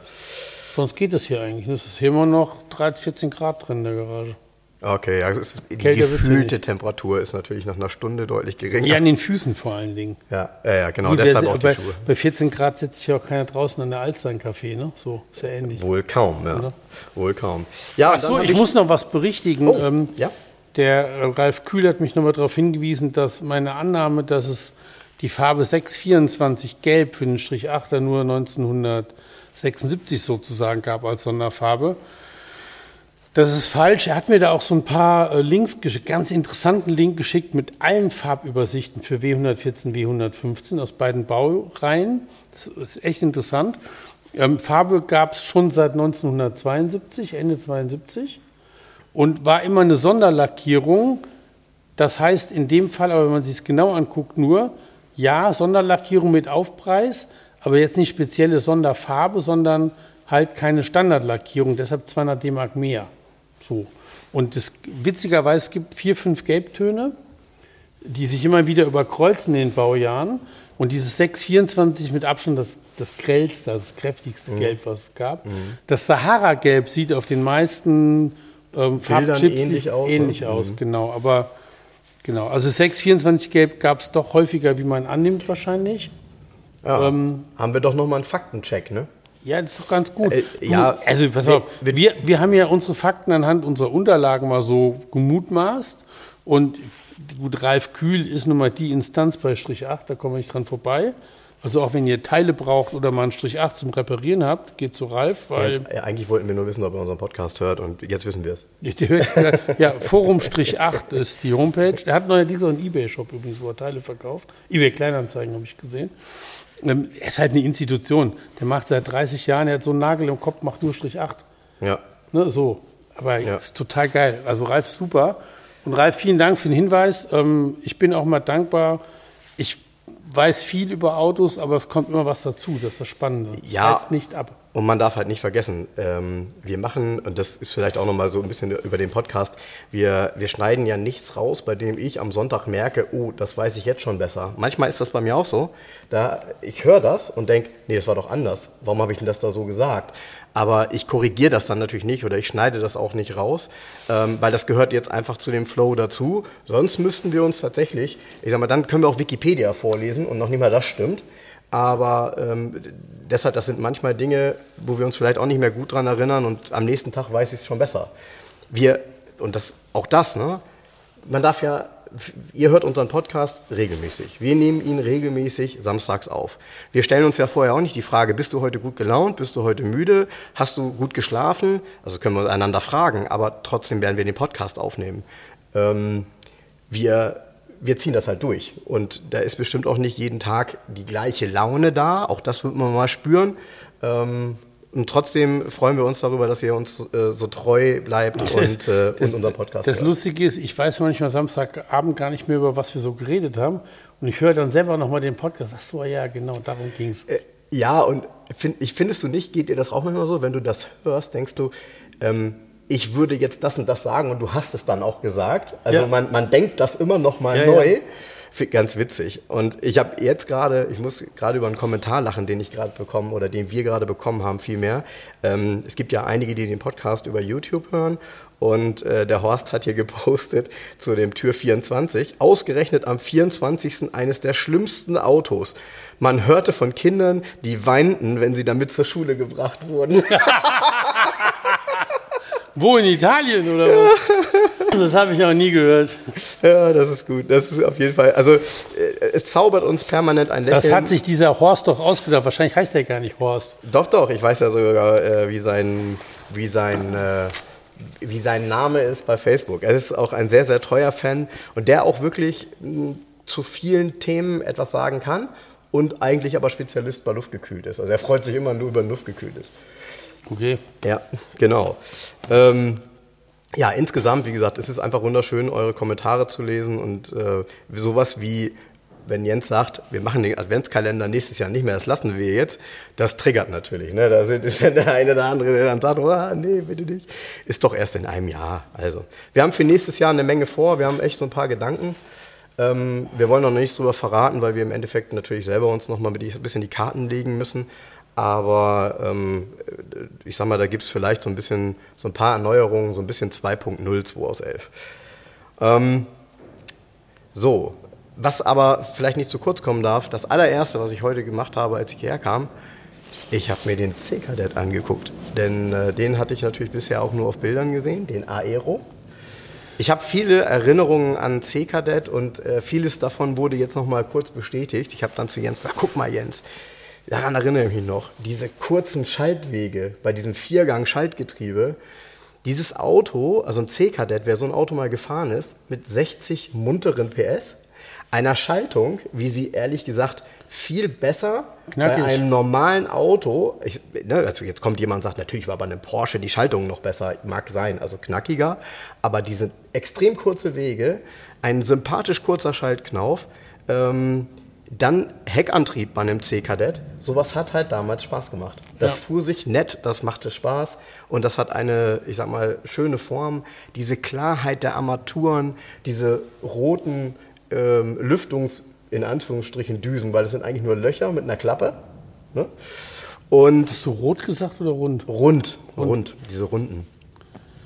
Sonst geht das hier eigentlich. Es ist hier immer noch 13, 14 Grad drin in der Garage. Okay, ja, ist, die gefühlte nicht. Temperatur ist natürlich nach einer Stunde deutlich geringer. Ja, an den Füßen vor allen Dingen. ja, ja, ja, genau, Gut, deshalb der- auch die bei, Schuhe. bei 14 Grad sitzt hier auch keiner draußen an der Alster im Café, ne? So, ist ja ähnlich. Wohl kaum, ja. Oder? Wohl kaum. Ja, Ach so, hab ich, muss noch was berichtigen. Oh, ähm, ja. Der äh, Ralf Kühl hat mich nochmal darauf hingewiesen, dass meine Annahme, dass es die Farbe 624 Gelb für den Strich 8er nur 1976 sozusagen gab als Sonderfarbe. Das ist falsch. Er hat mir da auch so ein paar äh, Links ganz interessanten Link geschickt mit allen Farbübersichten für W114, W115 aus beiden Baureihen. Das ist echt interessant. Ähm, Farbe gab es schon seit 1972, Ende 72 und war immer eine Sonderlackierung. Das heißt in dem Fall, aber wenn man sich es genau anguckt, nur ja, Sonderlackierung mit Aufpreis, aber jetzt nicht spezielle Sonderfarbe, sondern halt keine Standardlackierung, deshalb 200 D-Mark mehr. So. Und das, witzigerweise es gibt vier, fünf Gelbtöne, die sich immer wieder überkreuzen in den Baujahren. Und dieses 624 mit Abstand das, das grellste, das kräftigste Gelb, was es gab. Das Sahara-Gelb sieht auf den meisten ähm, Farbchips ähnlich aus, ne? Ähnlich aus, genau. Aber genau, also 624 Gelb gab es doch häufiger, wie man annimmt wahrscheinlich. Ja, Ähm, haben wir doch nochmal einen Faktencheck, ne? Ja, das ist doch ganz gut. Äh, ja, also pass wir- auf, wir, wir haben ja unsere Fakten anhand unserer Unterlagen mal so gemutmaßt. Und gut, Ralf Kühl ist nun mal die Instanz bei Strich 8, da kommen wir nicht dran vorbei. Also auch wenn ihr Teile braucht oder mal einen Strich 8 zum Reparieren habt, geht zu Ralf, weil Jens, äh, eigentlich wollten wir nur wissen, ob er unseren Podcast hört und jetzt wissen wir es. Ja, Forum-8 ist die Homepage. Der hat neuerdings auch einen Ebay-Shop übrigens, wo er Teile verkauft. Ebay-Kleinanzeigen habe ich gesehen. Ähm, Er ist halt eine Institution. Der macht seit 30 Jahren, er hat so einen Nagel im Kopf, macht nur Strich 8. Ja. Ne, so. Aber Ja. ist total geil. Also Ralf super. Und Ralf, vielen Dank für den Hinweis. Ähm, ich bin auch mal dankbar. Ich weiß viel über Autos, aber es kommt immer was dazu. Das ist das Spannende. Es Ja. reißt nicht ab. Und man darf halt nicht vergessen, ähm, wir machen, und das ist vielleicht auch nochmal so ein bisschen über den Podcast, wir, wir schneiden ja nichts raus, bei dem ich am Sonntag merke, oh, das weiß ich jetzt schon besser. Manchmal ist das bei mir auch so. Da, ich höre das und denke, nee, das war doch anders. Warum habe ich denn das da so gesagt? Aber ich korrigiere das dann natürlich nicht oder ich schneide das auch nicht raus, ähm, weil das gehört jetzt einfach zu dem Flow dazu. Sonst müssten wir uns tatsächlich, ich sag mal, dann können wir auch Wikipedia vorlesen und noch nicht mal das stimmt. Aber ähm, deshalb, das sind manchmal Dinge, wo wir uns vielleicht auch nicht mehr gut dran erinnern und am nächsten Tag weiß ich es schon besser. Wir, und das, auch das, ne? Man darf ja, ihr hört unseren Podcast regelmäßig. Wir nehmen ihn regelmäßig samstags auf. Wir stellen uns ja vorher auch nicht die Frage, bist du heute gut gelaunt, bist du heute müde, hast du gut geschlafen? Also können wir einander fragen, aber trotzdem werden wir den Podcast aufnehmen. Ähm, wir, wir ziehen das halt durch. Und da ist bestimmt auch nicht jeden Tag die gleiche Laune da. Auch das wird man mal spüren. Ähm, und trotzdem freuen wir uns darüber, dass ihr uns äh, so treu bleibt und, äh, und unseren Podcast Das hört. Lustige ist, ich weiß manchmal Samstagabend gar nicht mehr, über was wir so geredet haben. Und ich höre dann selber nochmal den Podcast. Ach so, ja, genau, darum ging es. Äh, Ja, und find, ich findest du nicht, geht dir das auch manchmal so, wenn du das hörst, denkst du, ähm, ich würde jetzt das und das sagen und du hast es dann auch gesagt. Also Ja. man, man denkt das immer noch mal Ja, neu. ja. Ganz witzig. Und ich habe jetzt gerade, ich muss gerade über einen Kommentar lachen, den ich gerade bekommen oder den wir gerade bekommen haben, vielmehr. Ähm, es gibt ja einige, die den Podcast über YouTube hören. Und äh, der Horst hat hier gepostet zu dem Tür 24, ausgerechnet am 24. eines der schlimmsten Autos. Man hörte von Kindern, die weinten, wenn sie damit zur Schule gebracht wurden. Wo in Italien oder was? Das habe ich noch nie gehört. ja, das ist gut. Das ist auf jeden Fall. Also äh, es zaubert uns permanent ein Lächeln. Das hat sich dieser Horst doch ausgedacht. Wahrscheinlich heißt der gar nicht Horst. Doch, doch, ich weiß ja sogar, äh, wie sein, wie sein, äh, wie sein Name ist bei Facebook. Er ist auch ein sehr, sehr treuer Fan und der auch wirklich mh, zu vielen Themen etwas sagen kann und eigentlich aber Spezialist bei Luftgekühlt ist. Also er freut sich immer nur über Luftgekühlt ist. Okay. Ja, genau. Ähm, ja, insgesamt, wie gesagt, es ist einfach wunderschön, eure Kommentare zu lesen und äh, sowas wie, wenn Jens sagt, wir machen den Adventskalender nächstes Jahr nicht mehr, das lassen wir jetzt, das triggert natürlich. Ne? Da ist ja der eine oder andere, der dann sagt, oh, nee, bitte nicht. Ist doch erst in einem Jahr. Also, wir haben für nächstes Jahr eine Menge vor, wir haben echt so ein paar Gedanken. Ähm, wir wollen noch nichts drüber verraten, weil wir im Endeffekt natürlich selber uns noch mal ein bisschen die Karten legen müssen. Aber ähm, ich sag mal, da gibt es vielleicht so ein bisschen, so ein paar Erneuerungen, so ein bisschen 2.0, 2 aus 11. Ähm, so, was aber vielleicht nicht zu kurz kommen darf, das allererste, was ich heute gemacht habe, als ich hierher kam, ich habe mir den C-Kadett angeguckt. Denn äh, den hatte ich natürlich bisher auch nur auf Bildern gesehen, den Aero. Ich habe viele Erinnerungen an C-Kadett und äh, vieles davon wurde jetzt noch mal kurz bestätigt. Ich habe dann zu Jens gesagt, guck mal Jens, daran erinnere ich mich noch, diese kurzen Schaltwege bei diesem Viergang-Schaltgetriebe, dieses Auto, also ein C-Kadett, wer so ein Auto mal gefahren ist, mit 60 munteren PS, einer Schaltung, wie sie ehrlich gesagt viel besser Knackig. bei einem normalen Auto, ich, ne, also jetzt kommt jemand und sagt, natürlich war bei einem Porsche die Schaltung noch besser, mag sein, also knackiger, aber diese extrem kurze Wege, ein sympathisch kurzer Schaltknauf, ähm, dann Heckantrieb bei einem C-Kadett, sowas hat halt damals Spaß gemacht. Das Ja. fuhr sich nett, das machte Spaß und das hat eine, ich sag mal, schöne Form. Diese Klarheit der Armaturen, diese roten ähm, Lüftungs-, in Anführungsstrichen, Düsen, weil das sind eigentlich nur Löcher mit einer Klappe. Ne? Und Hast du rot gesagt oder rund? rund, rund, diese runden.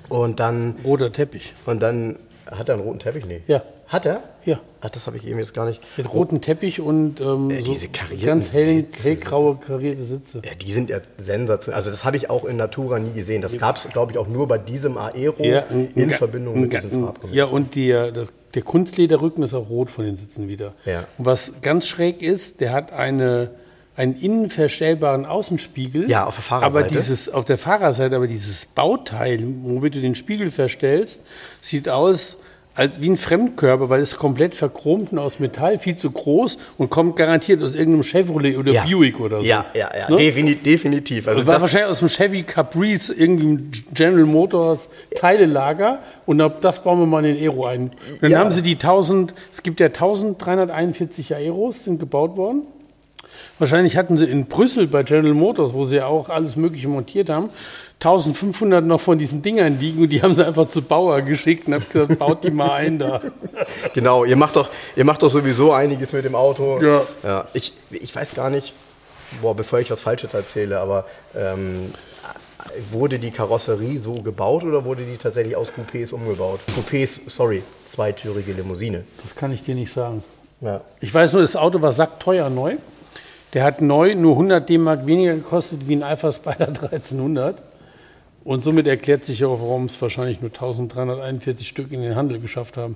Und dann, Roter Teppich. und dann, hat er einen roten Teppich? Nee. Ja. Hat er? Ja. Ach, das habe ich eben jetzt gar nicht. Mit roten Teppich und ähm, Äh, so diese karierten ganz hell, Sitze. hellgraue karierte Sitze. Ja, die sind ja sensationell. Also das habe ich auch in Natura nie gesehen. Das gab es, glaube ich, auch nur bei diesem Aero ein- in ein- Verbindung mit diesem Farbkombination. Ja, und die, äh, das, der Kunstlederrücken ist auch rot von den Sitzen wieder. Ja. Und was ganz schräg ist, der hat eine einen innenverstellbaren Außenspiegel. Ja, auf der Fahrerseite. Aber dieses, auf der Fahrerseite, aber dieses Bauteil, womit du den Spiegel verstellst, sieht aus als wie ein Fremdkörper, weil es komplett verchromt und aus Metall, viel zu groß und kommt garantiert aus irgendeinem Chevrolet oder Ja. Buick oder so. Ja, ja, ja, Ne? defini definitiv. Also Das war wahrscheinlich aus dem Chevy Caprice, irgendwie General Motors Teilelager. Und ab- das bauen wir mal in den Aero ein. Dann Ja. haben sie die 1000, es gibt ja 1341 Aeros, sind gebaut worden. Wahrscheinlich hatten sie in Brüssel bei General Motors, wo sie ja auch alles Mögliche montiert haben, 1500 noch von diesen Dingern liegen und die haben sie einfach zu Bauer geschickt und haben gesagt, baut die mal ein da. genau, ihr macht, doch, ihr macht doch sowieso einiges mit dem Auto. Ja. ja ich, ich weiß gar nicht, boah, bevor ich was Falsches erzähle, aber ähm, wurde die Karosserie so gebaut oder wurde die tatsächlich aus Coupés umgebaut? Coupés, sorry, zweitürige Limousine. Das kann ich dir nicht sagen. Ja. Ich weiß nur, das Auto war sackteuer neu. Der hat neu nur 100 D-Mark weniger gekostet wie ein Alpha Spider 1300. Und somit erklärt sich auch, warum es wahrscheinlich nur 1341 Stück in den Handel geschafft haben.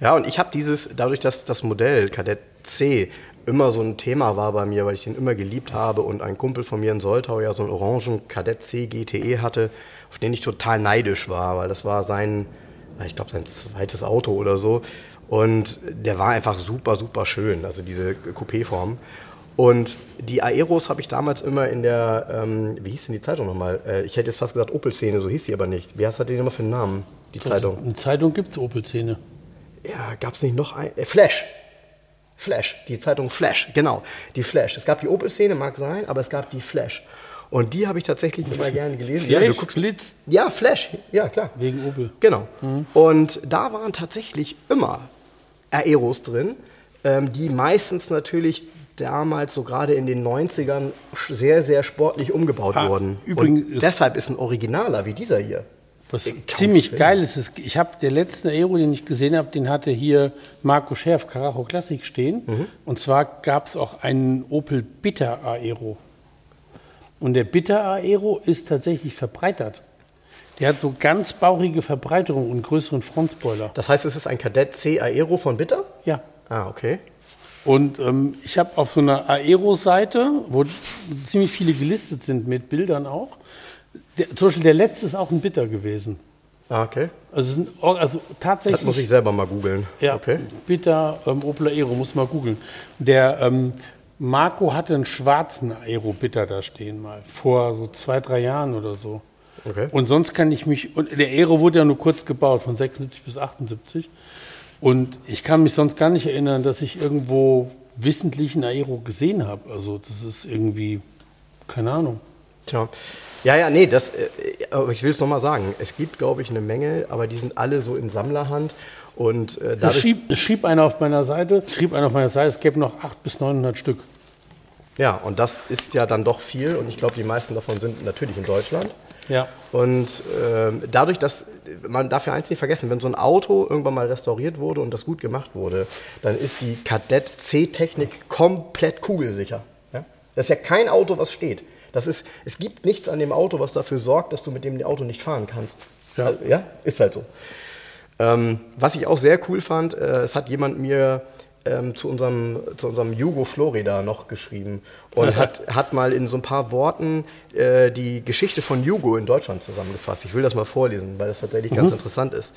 Ja, und ich habe dieses, dadurch, dass das Modell Kadett C immer so ein Thema war bei mir, weil ich den immer geliebt habe und ein Kumpel von mir in Soltau ja so einen orangen Kadett C GTE hatte, auf den ich total neidisch war, weil das war sein, ich glaube, sein zweites Auto oder so. Und der war einfach super, super schön, also diese Coupé-Form. Und die Aeros habe ich damals immer in der, ähm, wie hieß denn die Zeitung nochmal? Äh, ich hätte jetzt fast gesagt Opel-Szene, so hieß sie aber nicht. Wie heißt das denn immer für einen Namen, die Zeitung? In Zeitung gibt es Opel-Szene. Ja, gab es nicht noch ein. Äh, Flash. Flash, die Zeitung Flash, genau. Die Flash. Es gab die Opel-Szene, mag sein, aber es gab die Flash. Und die habe ich tatsächlich immer gerne gelesen. Ja, du guckst, Blitz ja, Flash, ja klar. wegen Opel. Genau. Und da waren tatsächlich immer Aeros drin, ähm, die meistens natürlich damals so gerade in den 90ern sch- sehr, sehr sportlich umgebaut Ah, wurden. übrigens Und ist- deshalb ist ein Originaler wie dieser hier. Was ziemlich geil ist, ist ich habe der letzte Aero, den ich gesehen habe, den hatte hier Marco Scherf, Carajo Classic stehen. Mhm. Und zwar gab es auch einen Opel Bitter Aero. Und der Bitter Aero ist tatsächlich verbreitert. Der hat so ganz bauchige Verbreiterung und größeren Frontspoiler. Das heißt, es ist ein Kadett C Aero von Bitter? Ja. Ah, okay. Und ähm, ich habe auf so einer Aero-Seite, wo ziemlich viele gelistet sind mit Bildern auch, der, zum Beispiel der letzte ist auch ein Bitter gewesen. Ah, okay. Also, also tatsächlich. Das muss ich selber mal googeln. Ja, Okay. Bitter ähm, Opel Aero, muss mal googeln. Der ähm, Marco hatte einen schwarzen Aero Bitter da stehen mal, vor so zwei, drei Jahren oder so. Okay. Und sonst kann ich mich, und der Aero wurde ja nur kurz gebaut, von 76 bis 78. Und ich kann mich sonst gar nicht erinnern, dass ich irgendwo wissentlich einen Aero gesehen habe. Also das ist irgendwie, keine Ahnung. Tja. Ja, ja, nee, das, äh, aber ich will es nochmal sagen. Es gibt, glaube ich, eine Menge, aber die sind alle so in Sammlerhand. Und äh, Da dadurch, schrieb, schrieb einer auf meiner Seite, schrieb einer auf meiner Seite, es gäbe noch 800 bis 900 Stück. Ja, und das ist ja dann doch viel. Und ich glaube, die meisten davon sind natürlich in Deutschland. Ja. Und ähm, dadurch, dass man darf ja eins nicht vergessen, wenn so ein Auto irgendwann mal restauriert wurde und das gut gemacht wurde, dann ist die Kadett C-Technik komplett kugelsicher. Ja? Das ist ja kein Auto, was steht. Das ist, es gibt nichts an dem Auto, was dafür sorgt, dass du mit dem Auto nicht fahren kannst. Ja. Also, ja ist halt so. Ähm, was ich auch sehr cool fand, äh, es hat jemand mir ähm, zu unserem, zu unserem Jugo Florida noch geschrieben und hat, hat mal in so ein paar Worten äh, die Geschichte von Jugo in Deutschland zusammengefasst. Ich will das mal vorlesen, weil das tatsächlich ganz interessant ist.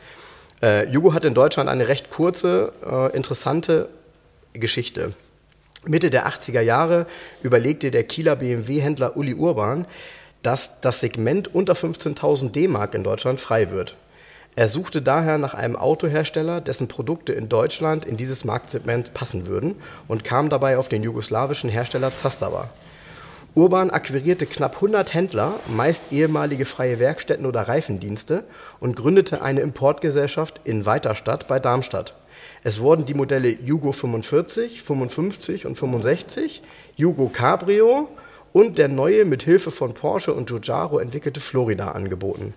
Äh, Jugo hat in Deutschland eine recht kurze, äh, interessante Geschichte. Mitte der 80er Jahre überlegte der Kieler BMW-Händler Uli Urban, dass das Segment unter 15.000 D-Mark in Deutschland frei wird. Er suchte daher nach einem Autohersteller, dessen Produkte in Deutschland in dieses Marktsegment passen würden und kam dabei auf den jugoslawischen Hersteller Zastava. Urban akquirierte knapp 100 Händler, meist ehemalige freie Werkstätten oder Reifendienste, und gründete eine Importgesellschaft in Weiterstadt bei Darmstadt. Es wurden die Modelle Jugo 45, 55 und 65, Jugo Cabrio und der neue mit Hilfe von Porsche und Giugiaro entwickelte Florida angeboten.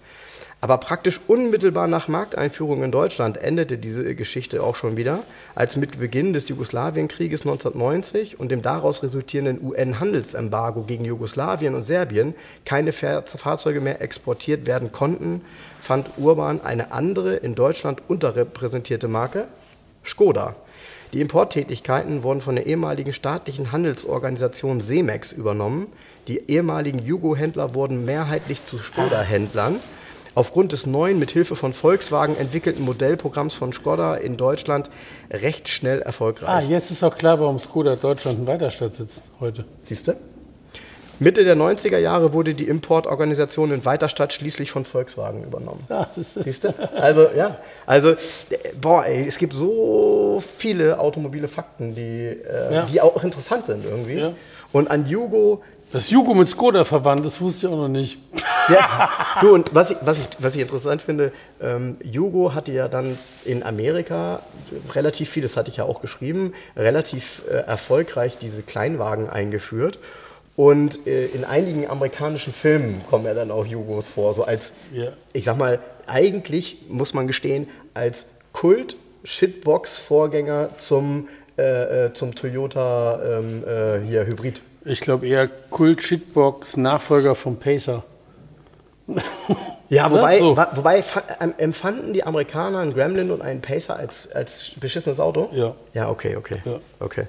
Aber praktisch unmittelbar nach Markteinführung in Deutschland endete diese Geschichte auch schon wieder, als mit Beginn des Jugoslawienkrieges 1990 und dem daraus resultierenden UN-Handelsembargo gegen Jugoslawien und Serbien keine Fahr- Fahrzeuge mehr exportiert werden konnten, fand Urban eine andere in Deutschland unterrepräsentierte Marke, Skoda, Die Importtätigkeiten wurden von der ehemaligen staatlichen Handelsorganisation Semex übernommen. Die ehemaligen Jugo-Händler wurden mehrheitlich zu Skoda-Händlern. Aufgrund des neuen, mit Hilfe von Volkswagen entwickelten Modellprogramms von Skoda in Deutschland recht schnell erfolgreich. Ah, jetzt ist auch klar, warum Skoda Deutschland in Weiterstadt sitzt heute. Siehst du? Mitte der 90er Jahre wurde die Importorganisation in Weiterstadt schließlich von Volkswagen übernommen. Ja, ist, Siehst du? Also, ja. Also, boah, ey, es gibt so viele automobile Fakten, die, äh, Ja. die auch interessant sind irgendwie. Ja. Und an Jugo, dass Jugo mit Skoda verwandt ist, wusste ich auch noch nicht. ja, du, und was ich, was ich, was ich interessant finde, ähm, Jugo hatte ja dann in Amerika relativ viel, das hatte ich ja auch geschrieben, relativ äh, erfolgreich diese Kleinwagen eingeführt. Und äh, in einigen amerikanischen Filmen kommen ja dann auch Jugos vor, so als, Ja. ich sag mal, eigentlich muss man gestehen, als Kult-Shitbox-Vorgänger zum, äh, äh, zum Toyota ähm, äh, hier Hybrid. Ich glaube eher Kult Shitbox, Nachfolger vom Pacer. Ja, wobei, So. wobei ähm, empfanden die Amerikaner einen Gremlin und einen Pacer als, als beschissenes Auto? Ja. Ja, okay, okay. Ja. Okay.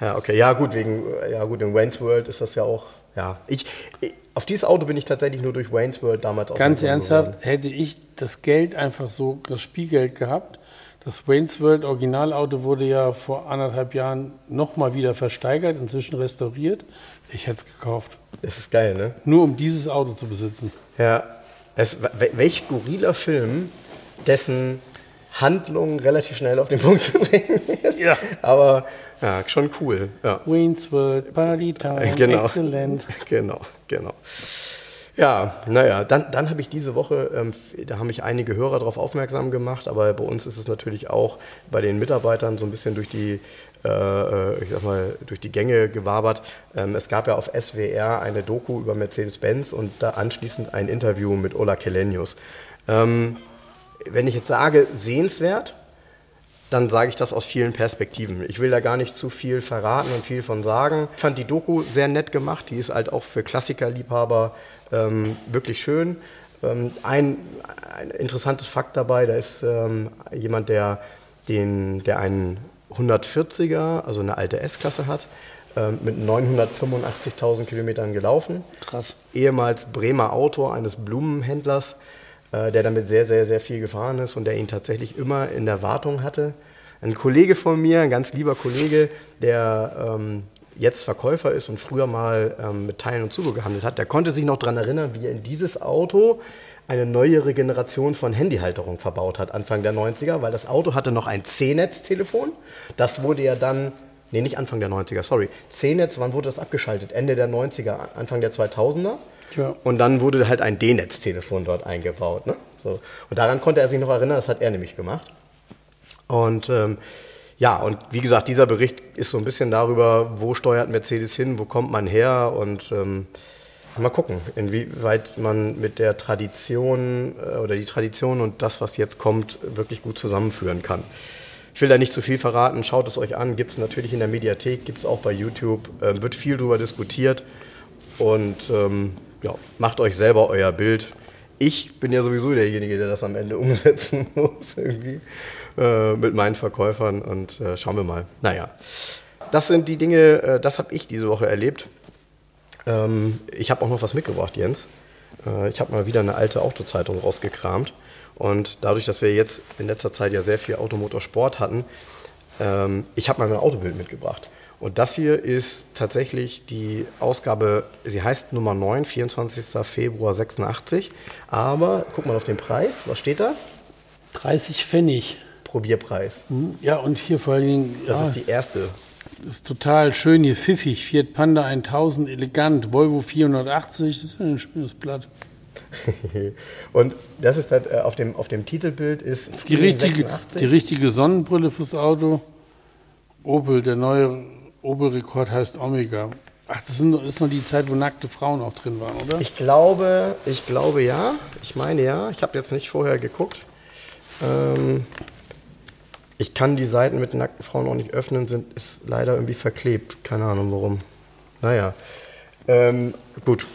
Ja, okay. Ja, gut, wegen, ja, gut, in Wayne's World ist das ja auch, ja. Ich, ich, auf dieses Auto bin ich tatsächlich nur durch Wayne's World damals Ganz ernsthaft, hätte ich das Geld einfach so, das Spielgeld gehabt, das Wayne's World Originalauto wurde ja vor anderthalb Jahren nochmal wieder versteigert, inzwischen restauriert. Ich hätte es gekauft. Das ist geil, ne? Nur um dieses Auto zu besitzen. Ja. Es, wel- welch skurriler Film, dessen Handlung relativ schnell auf den Punkt zu bringen ist. Ja. Aber ja, schon cool. Ja. Wayne's World, Party Town, Genau. exzellent. Genau, genau. Ja, naja, dann, dann habe ich diese Woche, ähm, da haben mich einige Hörer darauf aufmerksam gemacht, aber bei uns ist es natürlich auch bei den Mitarbeitern so ein bisschen durch die, äh, ich sag mal, durch die Gänge gewabert. Ähm, es gab ja auf SWR eine Doku über Mercedes-Benz und da anschließend ein Interview mit Ola Kelenius. Ähm, wenn ich jetzt sage, sehenswert, dann sage ich das aus vielen Perspektiven. Ich will da gar nicht zu viel verraten und viel von sagen. Ich fand die Doku sehr nett gemacht. Die ist halt auch für Klassikerliebhaber ähm, wirklich schön. Ähm, ein, ein interessantes Fakt dabei, da ist ähm, jemand, der, den, der einen 140er, also eine alte S-Klasse hat, ähm, mit 985.000 Kilometern gelaufen Krass. ehemals Bremer Autor eines Blumenhändlers, äh, der damit sehr, sehr, sehr viel gefahren ist und der ihn tatsächlich immer in der Wartung hatte. Ein Kollege von mir, ein ganz lieber Kollege, der ähm, jetzt Verkäufer ist und früher mal ähm, mit Teilen und Zubehör gehandelt hat, der konnte sich noch daran erinnern, wie er in dieses Auto eine neuere Generation von Handyhalterung verbaut hat, Anfang der 90er, weil das Auto hatte noch ein C-Netz-Telefon. Das wurde ja dann, nee, nicht Anfang der 90er, sorry. C-Netz, wann wurde das abgeschaltet? Ende der 90er, Anfang der 2000er. Tja. Und dann wurde halt ein D-Netz-Telefon dort eingebaut. Ne? So. Und daran konnte er sich noch erinnern, das hat er nämlich gemacht. Und ähm, ja, und wie gesagt, dieser Bericht ist so ein bisschen darüber, wo steuert Mercedes hin, wo kommt man her? Und ähm, mal gucken, inwieweit man mit der Tradition äh, oder die Tradition und das, was jetzt kommt, wirklich gut zusammenführen kann. Ich will da nicht zu viel verraten, schaut es euch an, gibt es natürlich in der Mediathek, gibt es auch bei YouTube, äh, wird viel darüber diskutiert. Und ähm, ja, macht euch selber euer Bild. Ich bin ja sowieso derjenige, der das am Ende umsetzen muss, irgendwie, äh, mit meinen Verkäufern und äh, schauen wir mal. Naja, das sind die Dinge, äh, das habe ich diese Woche erlebt. Ähm, ich habe auch noch was mitgebracht, Jens. Äh, ich habe mal wieder eine alte Autozeitung rausgekramt. Und dadurch, dass wir jetzt in letzter Zeit ja sehr viel Automotorsport hatten, ähm, ich habe mal mein Autobild mitgebracht. Und das hier ist tatsächlich die Ausgabe, sie heißt Nummer 9, 24. Februar 86. Aber guck mal auf den Preis, was steht da? 30 Pfennig. Probierpreis. Hm, Ja, und hier vor allen Dingen, Das ja, ist die erste. ist total schön hier, pfiffig. Fiat Panda 1000, elegant. Volvo 480, das ist ein schönes Blatt. Und das ist halt, äh, auf, dem, auf dem Titelbild ist Die richtige, 86. die richtige Sonnenbrille fürs Auto. Opel, der neue Opel-Rekord heißt Omega. Ach, das ist noch die Zeit, wo nackte Frauen auch drin waren, oder? Ich glaube, ich glaube ja. Ich meine ja. Ich habe jetzt nicht vorher geguckt. Ähm, ich kann die Seiten mit nackten Frauen auch nicht öffnen, sind, ist leider irgendwie verklebt. Keine Ahnung warum. Naja. Ähm, gut.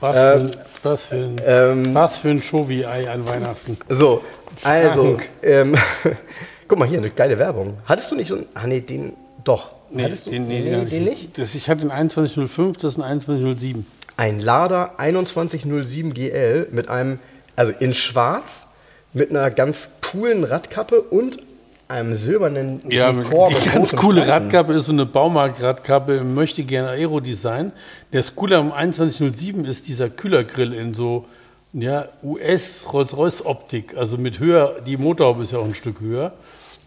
Was, äh, für, ein- was, für ein, ähm, was für ein Chovi-Ei an Weihnachten. So, also, ähm, Guck mal hier, eine geile Werbung. Hattest du nicht so ein. Ah, nee, den. Doch. Nee, Hattest du den, nee, nee, den, den nicht? Das, ich hatte einen 2105, das ist ein 2107. Ein Lada 2107 GL mit einem, also in schwarz, mit einer ganz coolen Radkappe und einem silbernen Ja, Dekor die ganz coole Streifen. Radkappe ist so eine Baumarkt-Radkappe im möchte gerne Aero-Design. Der Cooler am 2107 ist dieser Kühlergrill in so ja, US Rolls-Royce-Optik, also mit höher, die Motorhaube ist ja auch ein Stück höher.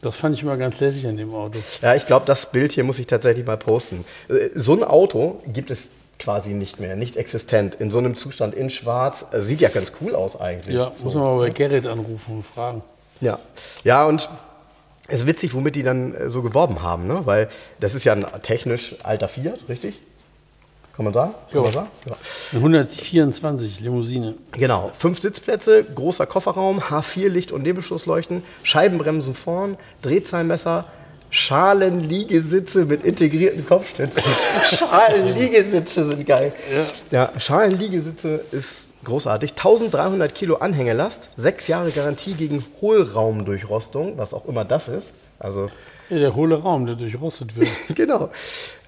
Das fand ich immer ganz lässig an dem Auto. Ja, ich glaube, das Bild hier muss ich tatsächlich mal posten. Äh, So ein Auto gibt es quasi nicht mehr, nicht existent, in so einem Zustand in schwarz. Also sieht ja ganz cool aus eigentlich. Ja, muss man mal bei Gerrit anrufen und fragen. Ja, ja und es ist witzig, womit die dann äh, so geworben haben, ne? weil das ist ja ein technisch alter Fiat, richtig? Kann man sagen? Kann Ja. man sagen? Ja. Eine 124 Limousine. Genau, fünf Sitzplätze, großer Kofferraum, H4 Licht- und Nebelschlussleuchten, Scheibenbremsen vorn, Drehzahlmesser, Schalenliegesitze mit integrierten Kopfstützen. Schalenliegesitze sind geil. Ja, Schalenliegesitze ist großartig. 1300 Kilo Anhängelast, sechs Jahre Garantie gegen Hohlraumdurchrostung, was auch immer das ist. Also Ja, der hohle Raum, der durchrostet wird. genau.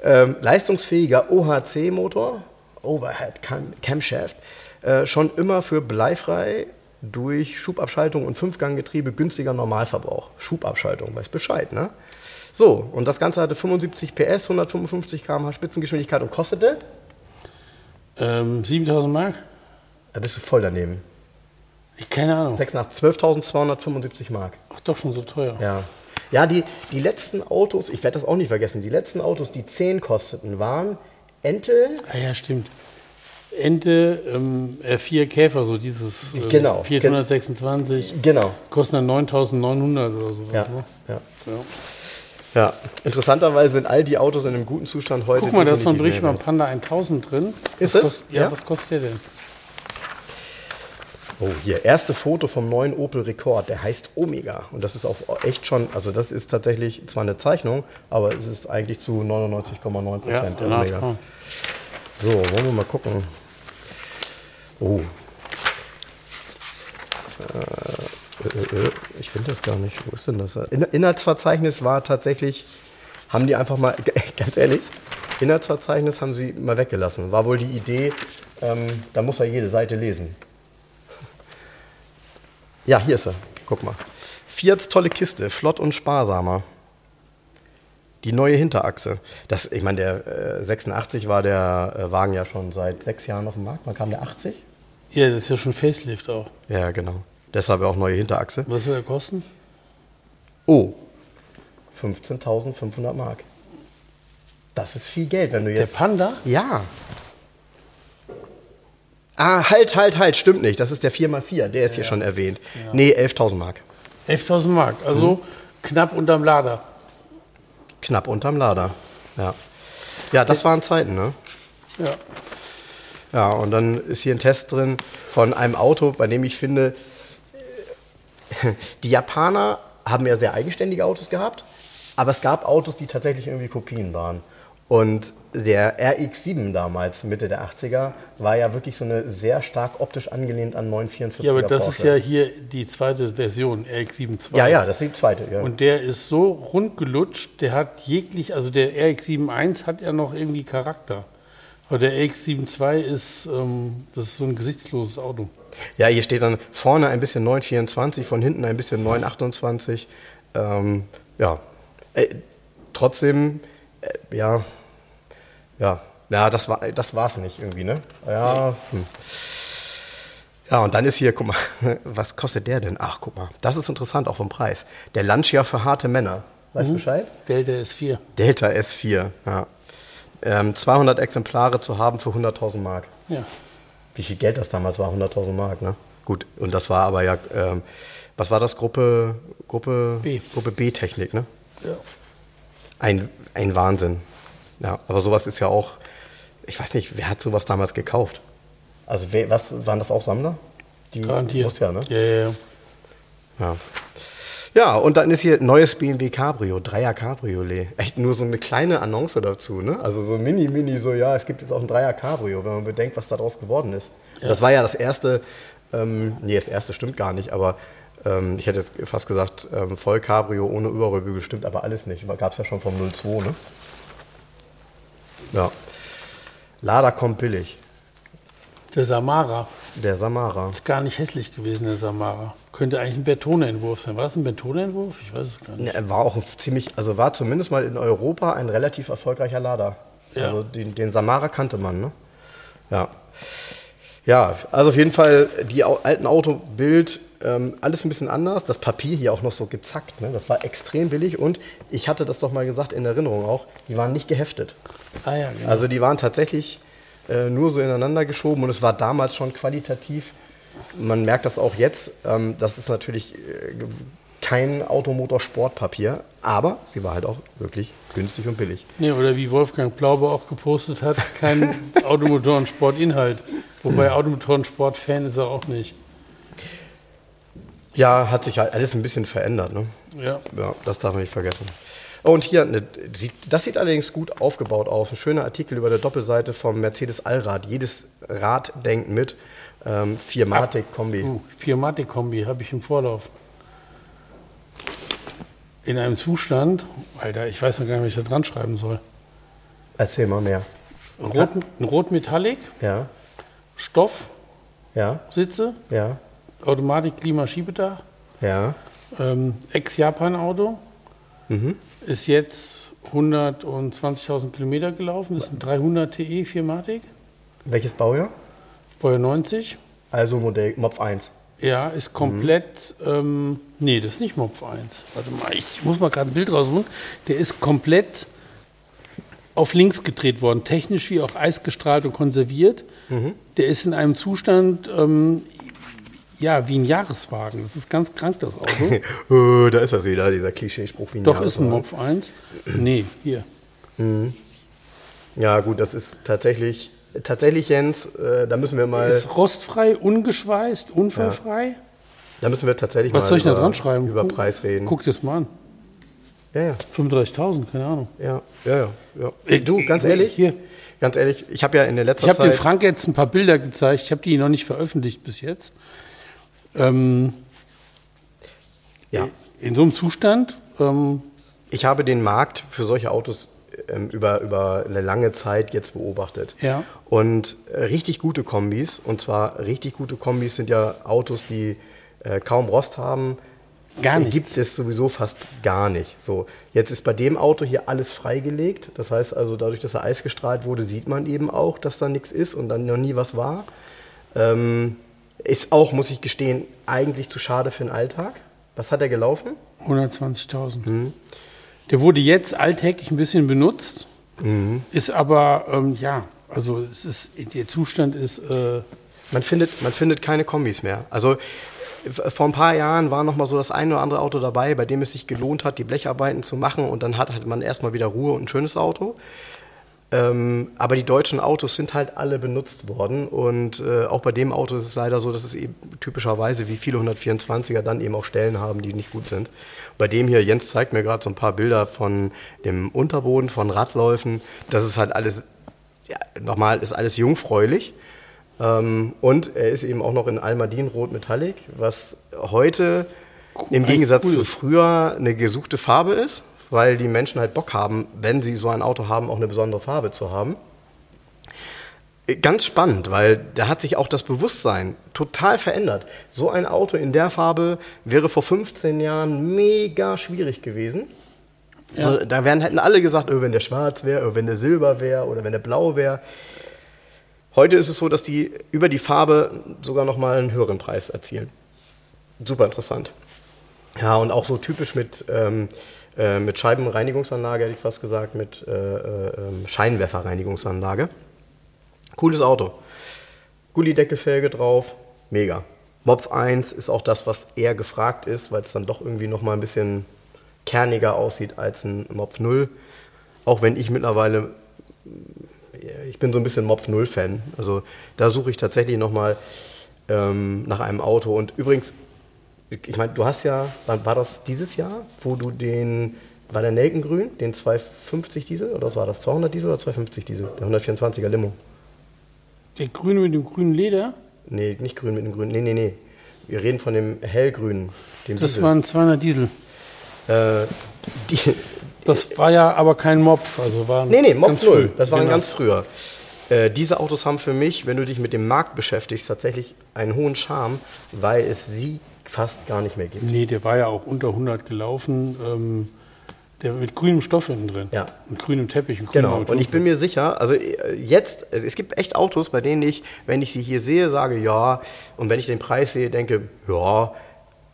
Ähm, leistungsfähiger OHC-Motor, Overhead Cam Camshaft, äh, schon immer für bleifrei durch Schubabschaltung und Fünfganggetriebe günstiger Normalverbrauch. Schubabschaltung, weiß Bescheid, ne? So, und das Ganze hatte 75 PS, 155 km/h Spitzengeschwindigkeit und kostete, Ähm, 7000 Mark? da bist du voll daneben, Ich, keine Ahnung. 6,8 12.275 Mark. Ach, doch schon so teuer. Ja. Ja, die, die letzten Autos, ich werde das auch nicht vergessen, die letzten Autos, die 10 kosteten, waren Ente, Ah ja, stimmt. Ente, ähm, R4 Käfer, so dieses ähm, Genau. 426, genau. kosten dann 9900 oder sowas. Ja, Ne? ja. Ja. Ja, interessanterweise sind all die Autos in einem guten Zustand heute. Guck mal, da ist so ein Bericht mehr Panda 1000 drin. Ist was es? Kost, ja, Ja. was kostet der denn? Oh, hier, erste Foto vom neuen Opel Rekord, der heißt Omega. Und das ist auch echt schon, also das ist tatsächlich zwar eine Zeichnung, aber es ist eigentlich zu 99,9 Ja, Prozent Omega. So, wollen wir mal gucken. Oh. Äh, äh, äh, ich finde das gar nicht. Wo ist denn das? In Inhaltsverzeichnis war tatsächlich, haben die einfach mal, ganz ehrlich, Inhaltsverzeichnis haben sie mal weggelassen. War wohl die Idee, ähm, da muss er jede Seite lesen. Ja, hier ist er. Guck mal. Fiats tolle Kiste, flott und sparsamer. Die neue Hinterachse. Das, ich meine, der äh, 86 war der äh, Wagen ja schon seit sechs Jahren auf dem Markt. Wann kam der 80? Ja, das ist ja schon Facelift auch. Ja, genau. Deshalb auch neue Hinterachse. Was soll der kosten? Oh, 15.500 Mark. Das ist viel Geld, wenn du Der jetzt. Panda? ja. Ah, halt, halt, halt, stimmt nicht. Das ist der 4x4, der ist hier schon erwähnt. Nee, 11.000 Mark. 11.000 Mark, also Mhm. knapp unterm Lader. Knapp unterm Lader. Ja. Ja, das waren Zeiten, ne? Ja. Ja, und dann ist hier ein Test drin von einem Auto, bei dem ich finde, die Japaner haben ja sehr eigenständige Autos gehabt, aber es gab Autos, die tatsächlich irgendwie Kopien waren. Und der RX-7 damals, Mitte der 80er, war ja wirklich so eine sehr stark optisch angelehnt an 944er Ja, aber das ist Porsche. ja hier die zweite Version, RX-72. Ja, ja, das ist die zweite. Ja. Und der ist so rund gelutscht, der hat jeglich, also der RX-71 hat ja noch irgendwie Charakter. Aber der RX-72 ist, ähm, das ist so ein gesichtsloses Auto. Ja, hier steht dann vorne ein bisschen 924, von hinten ein bisschen 928. Ähm, ja, äh, trotzdem, äh, ja, ja, ja, das war das war's nicht irgendwie, ne? Ja, hm. ja, und dann ist hier, guck mal, was kostet der denn? Ach, guck mal, das ist interessant, auch vom Preis. Der Lancia für harte Männer. Weißt du Bescheid? Delta S4. Delta S4, ja. Ähm, 200 Exemplare zu haben für 100.000 Mark. Ja. Wie viel Geld das damals war? 100.000 Mark, ne? Gut, und das war aber ja, ähm, was war das? Gruppe, Gruppe B. Gruppe B-Technik, ne? ja. Ein, ein Wahnsinn. Ja, aber sowas ist ja auch, ich weiß nicht, wer hat sowas damals gekauft? Also, wer, was, waren das auch Sammler? Die Garantiert. Muss ja, ne? Ja, ja, ja. Ja. Ja, und dann ist hier neues BMW Cabrio, Dreier Cabriolet. Echt nur so eine kleine Annonce dazu, ne? Also so mini, mini, so, ja, es gibt jetzt auch ein Dreier Cabrio, wenn man bedenkt, was daraus geworden ist. Und Das war ja das erste, ähm, nee, das erste stimmt gar nicht, aber Ähm, ich hätte jetzt fast gesagt, ähm, voll Cabrio ohne Überrollbügel stimmt aber alles nicht. Gab es ja schon vom 02, ne? Ja. Lada kommt billig. Der Samara Der Samara. ist gar nicht hässlich gewesen, der Samara. Könnte eigentlich ein Bertone-Entwurf sein. War das ein Bertone-Entwurf? Ich weiß es gar nicht. Er war auch ziemlich, also war zumindest mal in Europa ein relativ erfolgreicher Lader. Ja. Also den, den Samara kannte man, ne? Ja. Ja, also auf jeden Fall die alten Autobild, ähm, alles ein bisschen anders. Das Papier hier auch noch so gezackt, ne? Das war extrem billig und ich hatte das doch mal gesagt in Erinnerung auch, die waren nicht geheftet. Ah ja, genau. Also die waren tatsächlich äh, nur so ineinander geschoben und es war damals schon qualitativ. Man merkt das auch jetzt. Ähm, das ist natürlich äh, kein Automotorsportpapier, aber sie war halt auch wirklich günstig und billig. Nee, oder wie Wolfgang Plaube auch gepostet hat, kein Automotorensportinhalt. Wobei Automotorensport-Fan ist er auch nicht. Ja, hat sich halt alles ein bisschen verändert. Ne? Ja. Ja, das darf man nicht vergessen. Oh, und hier, sieht- das sieht allerdings gut aufgebaut aus. Ein schöner Artikel über der Doppelseite vom Mercedes Allrad. Jedes Rad denkt mit. Ähm, Viermatic-Kombi. Uh, Firmatic-Kombi habe ich im Vorlauf. In einem Zustand, Alter, ich weiß noch gar nicht, was ich da dran schreiben soll. Erzähl mal mehr. Ein Rot, ein Rot Metallic, Ja, Stoff, ja, Sitze, ja, Automatik, Klima, Schiebedach, ja. ähm, Ex-Japan-Auto, Mhm. ist jetzt 120.000 Kilometer gelaufen, ist ein 300 TE Firmatic, Welches Baujahr? Baujahr 90. Also Modell Mopf 1. Ja, ist komplett, ähm, nee, das ist nicht Mopf 1. Warte mal, ich muss mal gerade ein Bild raussuchen. Der ist komplett auf links gedreht worden, technisch wie auch eisgestrahlt und konserviert. Der ist in einem Zustand, ähm, ja, wie ein Jahreswagen. Das ist ganz krank, das Auto. Oh, da ist das wieder, dieser Klischeespruch. Wie Doch, ist ein Jahreswagen. Mopf 1. Nee, hier. Ja, gut, das ist tatsächlich, tatsächlich, Jens, äh, da müssen wir mal, Ist rostfrei, ungeschweißt, unfallfrei. da müssen wir tatsächlich Was mal soll ich da über, dran schreiben? über Preis reden. Guck dir das mal an. Ja, ja, 35.000, keine Ahnung. ja, ja, ja. ja. Äh, Du, ganz äh, ehrlich, hier. ganz ehrlich, ich habe ja in der letzten Ich habe dem Zeit, Frank jetzt ein paar Bilder gezeigt. Ich habe die noch nicht veröffentlicht bis jetzt. Ähm, ja, in so einem Zustand, ähm, ich habe den Markt für solche Autos ähm, über, über eine lange Zeit jetzt beobachtet. Ja. Und äh, richtig gute Kombis, und zwar richtig gute Kombis sind ja Autos, die äh, kaum Rost haben. Gar nichts. Gibt es sowieso fast gar nicht. So, jetzt ist bei dem Auto hier alles freigelegt. Das heißt also, dadurch, dass er Eis gestrahlt wurde, sieht man eben auch, dass da nichts ist und dann noch nie was war. Ähm, ist auch, muss ich gestehen, eigentlich zu schade für den Alltag. Was hat er gelaufen? 120.000. Mhm. Der wurde jetzt alltäglich ein bisschen benutzt, Mhm. ist aber, ähm, ja, also es ist, der Zustand ist, äh, Man findet, man findet keine Kombis mehr. Also vor ein paar Jahren war noch mal so das ein oder andere Auto dabei, bei dem es sich gelohnt hat, die Blecharbeiten zu machen und dann hat, hat man erstmal wieder Ruhe und ein schönes Auto. Ähm, aber die deutschen Autos sind halt alle benutzt worden und äh, auch bei dem Auto ist es leider so, dass es eben typischerweise wie viele 124er dann eben auch Stellen haben, die nicht gut sind. Bei dem hier, Jens zeigt mir gerade so ein paar Bilder von dem Unterboden, von Radläufen. Das ist halt alles, ja, nochmal, ist alles jungfräulich. Ähm, und er ist eben auch noch in Almadin-Rot Metallic, was heute im Gegensatz cool. zu früher eine gesuchte Farbe ist, weil die Menschen halt Bock haben, wenn sie so ein Auto haben, auch eine besondere Farbe zu haben. Ganz spannend, weil da hat sich auch das Bewusstsein total verändert. So ein Auto in der Farbe wäre vor 15 Jahren mega schwierig gewesen. Also, da wären, hätten alle gesagt, oh, wenn der schwarz wäre, oh, wenn der silber wäre oder wenn der blau wäre. Heute ist es so, dass die über die Farbe sogar noch mal einen höheren Preis erzielen. Super interessant. Ja, und auch so typisch mit, ähm, äh, mit Scheibenreinigungsanlage, hätte ich fast gesagt, mit äh, äh, ähm, Scheinwerferreinigungsanlage. Cooles Auto. Gullideckelfelge drauf, mega. Mopf 1 ist auch das, was eher gefragt ist, weil es dann doch irgendwie noch mal ein bisschen kerniger aussieht als ein Mopf 0. Auch wenn ich mittlerweile ich bin so ein bisschen Mopf 0 Fan. Also da suche ich tatsächlich nochmal ähm, nach einem Auto. Und übrigens, ich meine, du hast ja, wann war das dieses Jahr, wo du den, war der Nelkengrün, den 250 Diesel oder was war das, 200 Diesel oder 250 Diesel, der 124er Limo? der Grüne mit dem grünen Leder. Nee, nicht grün mit dem grün, nee, nee, nee. Wir reden von dem hellgrünen. dem Das Diesel. war ein 200 Diesel. äh, die, Das war ja aber kein Mopf. Also war nee, nee, 0. früh. Das war ein Genau. ganz früher. Äh, diese Autos haben für mich, wenn du dich mit dem Markt beschäftigst, tatsächlich einen hohen Charme, weil es sie fast gar nicht mehr gibt. Nee, der war ja auch unter 100 gelaufen. Ähm, der mit grünem Stoff hinten drin. Ja. Mit grünem Teppich. Und Genau, Auto. und ich bin mir sicher, also äh, jetzt, also es gibt echt Autos, bei denen ich, wenn ich sie hier sehe, sage ja, und wenn ich den Preis sehe, denke ja,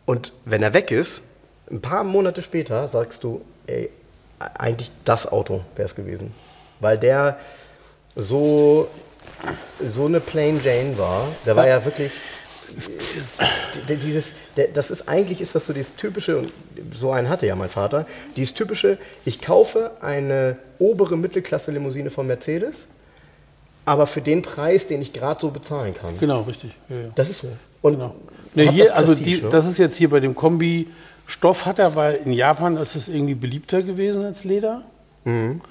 und wenn er weg ist, ein paar Monate später sagst du, ey, eigentlich das Auto wäre es gewesen. Weil der so, so eine Plain Jane war, der war ja wirklich D- dieses, der, das ist eigentlich ist das so dieses typische und so einen hatte ja mein Vater. Dieses typische, ich kaufe eine obere Mittelklasse Limousine von Mercedes, aber für den Preis, den ich gerade so bezahlen kann. Genau, richtig. Ja, ja. Das ist so. Und Genau. Ne, hier, das also Prestige, die, ne? das ist jetzt hier bei dem Kombi Stoff hat er, weil in Japan ist es irgendwie beliebter gewesen als Leder. Mhm.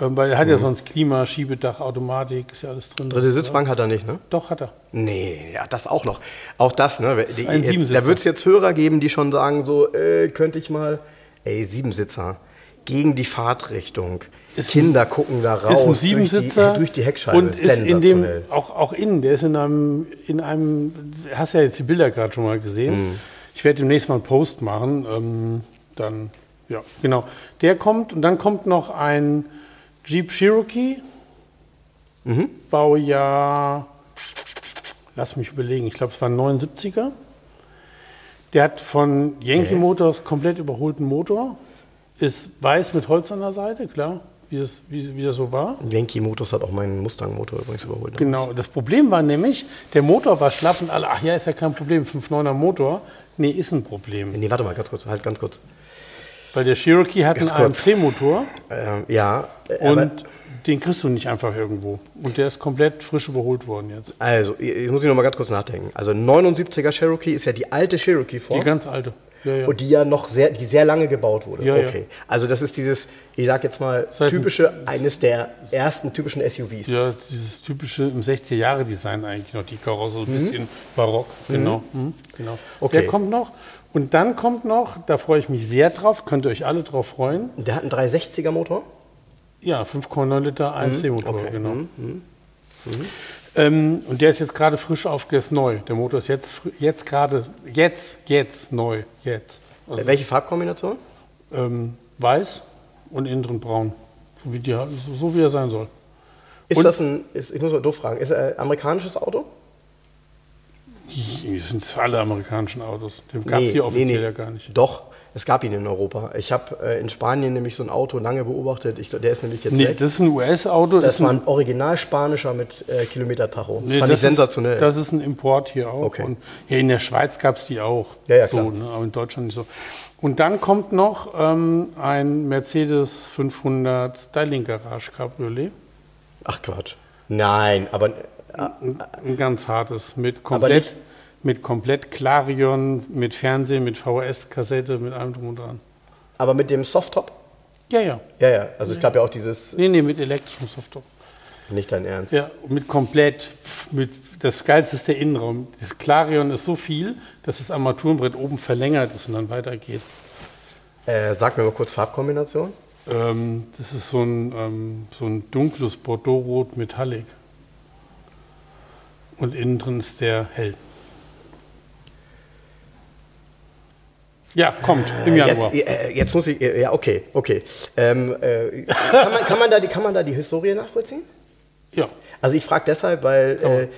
Ähm, weil er hat ja sonst Klima, Schiebedach, Automatik, ist ja alles drin. Dritte Sitzbank hat er nicht, ne? Doch, hat er. Nee, ja, das auch noch. Auch das, ne? Die, ein Siebensitzer. da wird es jetzt Hörer geben, die schon sagen, so, äh, könnte ich mal, ey, Siebensitzer, gegen die Fahrtrichtung. Ist Kinder gucken da raus. ist ein durch die- Durch die, Heckscheibe. und ist in dem auch, auch innen. Der ist in einem, in einem. Hast ja jetzt die Bilder gerade schon mal gesehen. Mhm. Ich werde demnächst mal einen Post machen. Ähm, dann ja, genau. Der kommt und dann kommt noch ein Jeep Cherokee. Mhm. Baujahr. Lass mich überlegen. Ich glaube, es war ein 79er. Der hat von Yankee. Motors komplett überholten Motor. Ist weiß mit Holz an der Seite, klar, wie das, wie, wie das so war. Yankee Motors hat auch meinen Mustang-Motor übrigens überholt. Genau, das Problem war nämlich, der Motor war schlapp und alle, ach ja, ist ja kein Problem, 5.9er Motor. Nee, ist ein Problem. Nee, warte mal, ganz kurz, halt ganz kurz. Weil der Cherokee hat einen. AMC-Motor Ähm, ja, und den kriegst du nicht einfach irgendwo. Und der ist komplett frisch überholt worden jetzt. also, ich muss ich noch mal ganz kurz nachdenken. Also, 79er Cherokee ist ja die alte Die Cherokee-Form. ganz alte. Ja, ja. Und die ja noch sehr, die sehr lange gebaut wurde. Ja, ja. okay. Also das ist dieses, ich sag jetzt mal, Seit- typische, eines der ersten typischen SUVs. Ja, dieses typische im 60er-Jahre-Design eigentlich noch, die Karosse, so ein bisschen barock. Genau. Mhm. genau. Okay. Der kommt noch. Und dann kommt noch, da freue ich mich sehr drauf, könnt ihr euch alle drauf freuen. Der hat einen 360er Motor. Ja, 5,9 Liter AMC-Motor, okay. genau. Ähm, und der ist jetzt gerade frisch auf, der ist neu. Der Motor ist jetzt, jetzt gerade, jetzt, jetzt neu, jetzt. Also, Welche Farbkombination? ähm, weiß und innen drin braun. So wie, die, so, so wie er sein soll. Ist Und- das ein, ist, ich muss mal doof fragen, ist er ein amerikanisches Auto? Das sind alle amerikanischen Autos. Den gab es hier offiziell ja gar nicht. Doch, es gab ihn in Europa. Ich habe äh, in Spanien nämlich so ein Auto lange beobachtet. Ich, der ist nämlich jetzt Nee, weg. das ist ein US-Auto. Das ist war ein, ein original spanischer mit äh, Kilometertacho. nee, Fand ich das sensationell. Ist, das ist ein Import hier auch. Okay. Und ja, in der Schweiz gab es die auch. Ja, ja, so, klar. ne, aber in Deutschland nicht so. Und dann kommt noch ähm, ein Mercedes 500 Styling Garage Cabriolet. Ach Quatsch. Nein, aber äh, Ein ganz hartes. Mit komplett, mit komplett Clarion, mit Fernsehen, mit VHS-Kassette, mit allem drum und dran. Aber mit dem Softtop? Ja, ja. Ja, ja. Also es gab ja auch dieses, Nee, nee, mit elektrischem Softtop. nicht dein Ernst. Ja, mit komplett, mit, das Geilste ist der Innenraum. Das Clarion ist so viel, dass das Armaturenbrett oben verlängert ist und dann weitergeht. Äh, sag mir mal kurz Farbkombination. Ähm, das ist so ein, ähm, so ein dunkles Bordeaux-Rot Metallic. Und innen drin ist der hell. Ja, kommt im Januar. Jetzt, äh, jetzt muss ich, äh, ja, okay, okay. Ähm, äh, kann, man, kann, man da die, kann man da die Historie nachvollziehen? Ja. Also ich frage deshalb, weil äh,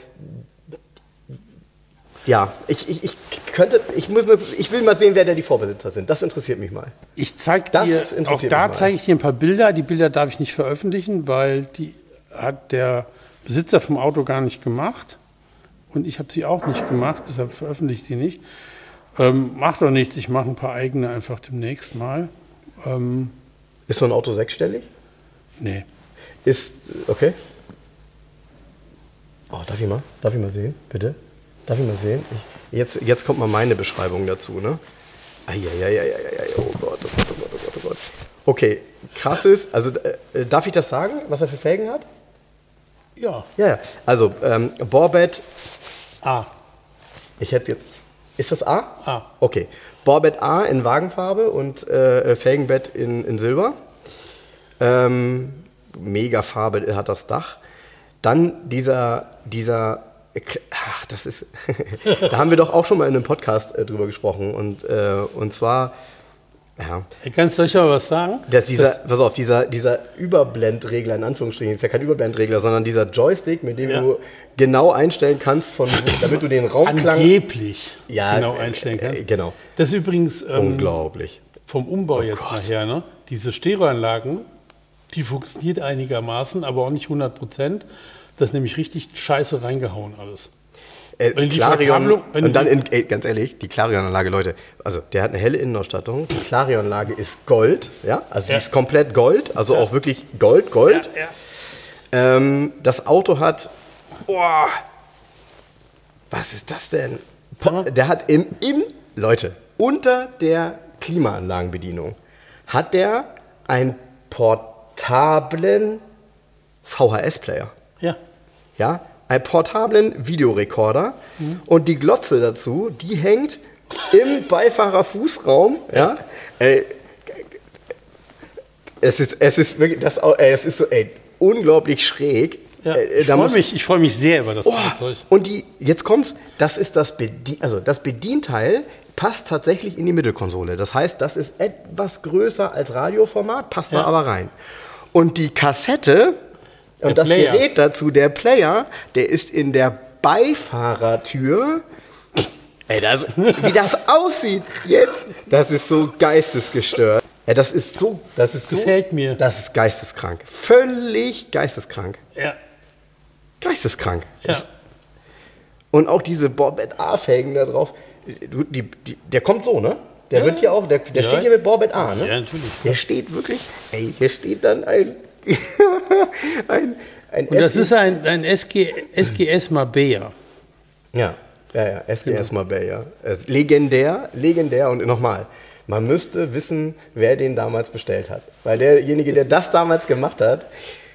ja, ich, ich, ich könnte, ich muss, ich will mal sehen, wer da die Vorbesitzer sind. Das interessiert mich mal. Ich zeige dir, auch da zeige ich dir ein paar Bilder. Die Bilder darf ich nicht veröffentlichen, weil die hat der Besitzer vom Auto gar nicht gemacht. Und ich habe sie auch nicht gemacht, deshalb veröffentliche ich sie nicht. Ähm, macht doch nichts, ich mache ein paar eigene einfach demnächst mal. Ähm, Ist so ein Auto sechsstellig? nee. Ist, okay. Oh, darf ich mal? Darf ich mal sehen, bitte? Darf ich mal sehen? Ich, jetzt, jetzt kommt mal meine Beschreibung dazu, ne? Eieieiei, oh Gott, oh Gott, oh Gott, oh Gott, oh Gott. Okay, krass ist, also äh, darf ich das sagen, was er für Felgen hat? Ja. Ja, ja. Also, ähm, Borbett, Ah, ich hätte jetzt, Ist das A? A. Okay. Bohrbett A in Wagenfarbe und äh, Felgenbett in, in Silber. Ähm, mega Farbe hat das Dach. Dann dieser, dieser, ach, das ist, da haben wir doch auch schon mal in einem Podcast äh, drüber gesprochen und, äh, und zwar, ja, Kannst du euch mal was sagen? dass dieser, pass auf, dieser, dieser Überblendregler, in Anführungsstrichen, ist ja kein Überblendregler, sondern dieser Joystick, mit dem Ja. du genau einstellen kannst, von, damit du den Raumklang Angeblich Ja, genau äh, einstellen kannst. äh, genau. Das ist übrigens ähm, unglaublich. vom Umbau jetzt Gott. mal her, ne? diese Stereoanlagen, die funktioniert einigermaßen, aber auch nicht 100 Prozent. Das ist nämlich richtig scheiße reingehauen alles. Äh, Wenn die Clarion, Verkabelung- wenn und dann, in, ey, ganz ehrlich, die Clarion-Anlage, Leute, also der hat eine helle Innenausstattung. Die Clarion-Anlage ist Gold, ja, also Ja. die ist komplett Gold, also auch wirklich Gold, Gold. Ja, Ähm, das Auto hat, boah, was ist das denn? Der hat im, im, Leute, unter der Klimaanlagenbedienung hat der einen portablen VHS-Player. ja. Ja, einen portablen Videorekorder und die Glotze dazu, die hängt im Beifahrerfußraum. Ja, ey, es ist, es ist wirklich, das, ey, es ist so, ey, unglaublich schräg. ja. Äh, Ich da freue mich, ich freu mich sehr über das Oh, Fahrzeug. und die, jetzt kommt's, das ist das, Bedien, also das Bedienteil passt tatsächlich in die Mittelkonsole. Das heißt, das ist etwas größer als Radioformat, passt da Ja. aber rein. Und die Kassette und Der das Player. Gerät dazu, der Player, der ist in der Beifahrertür. Ey, das, wie das aussieht jetzt, das ist so geistesgestört. Ja, das ist so, das ist so, Gefällt mir. Das ist geisteskrank. Völlig geisteskrank. Ja. Geisteskrank. Ja. Das- Und auch diese Borbett A-Felgen da drauf, die, die, der kommt so, ne? Der wird hier auch, der, der Ja. steht hier mit Borbett A, ne? Ja, natürlich. Der steht wirklich, ey, hier steht dann ein, ein, ein Und das SE ist ein, ein SG, SGS Mabea. Ja, ja, ja, SGS. Es ist legendär, legendär und nochmal, man müsste wissen, wer den damals bestellt hat. Weil derjenige, der das damals gemacht hat,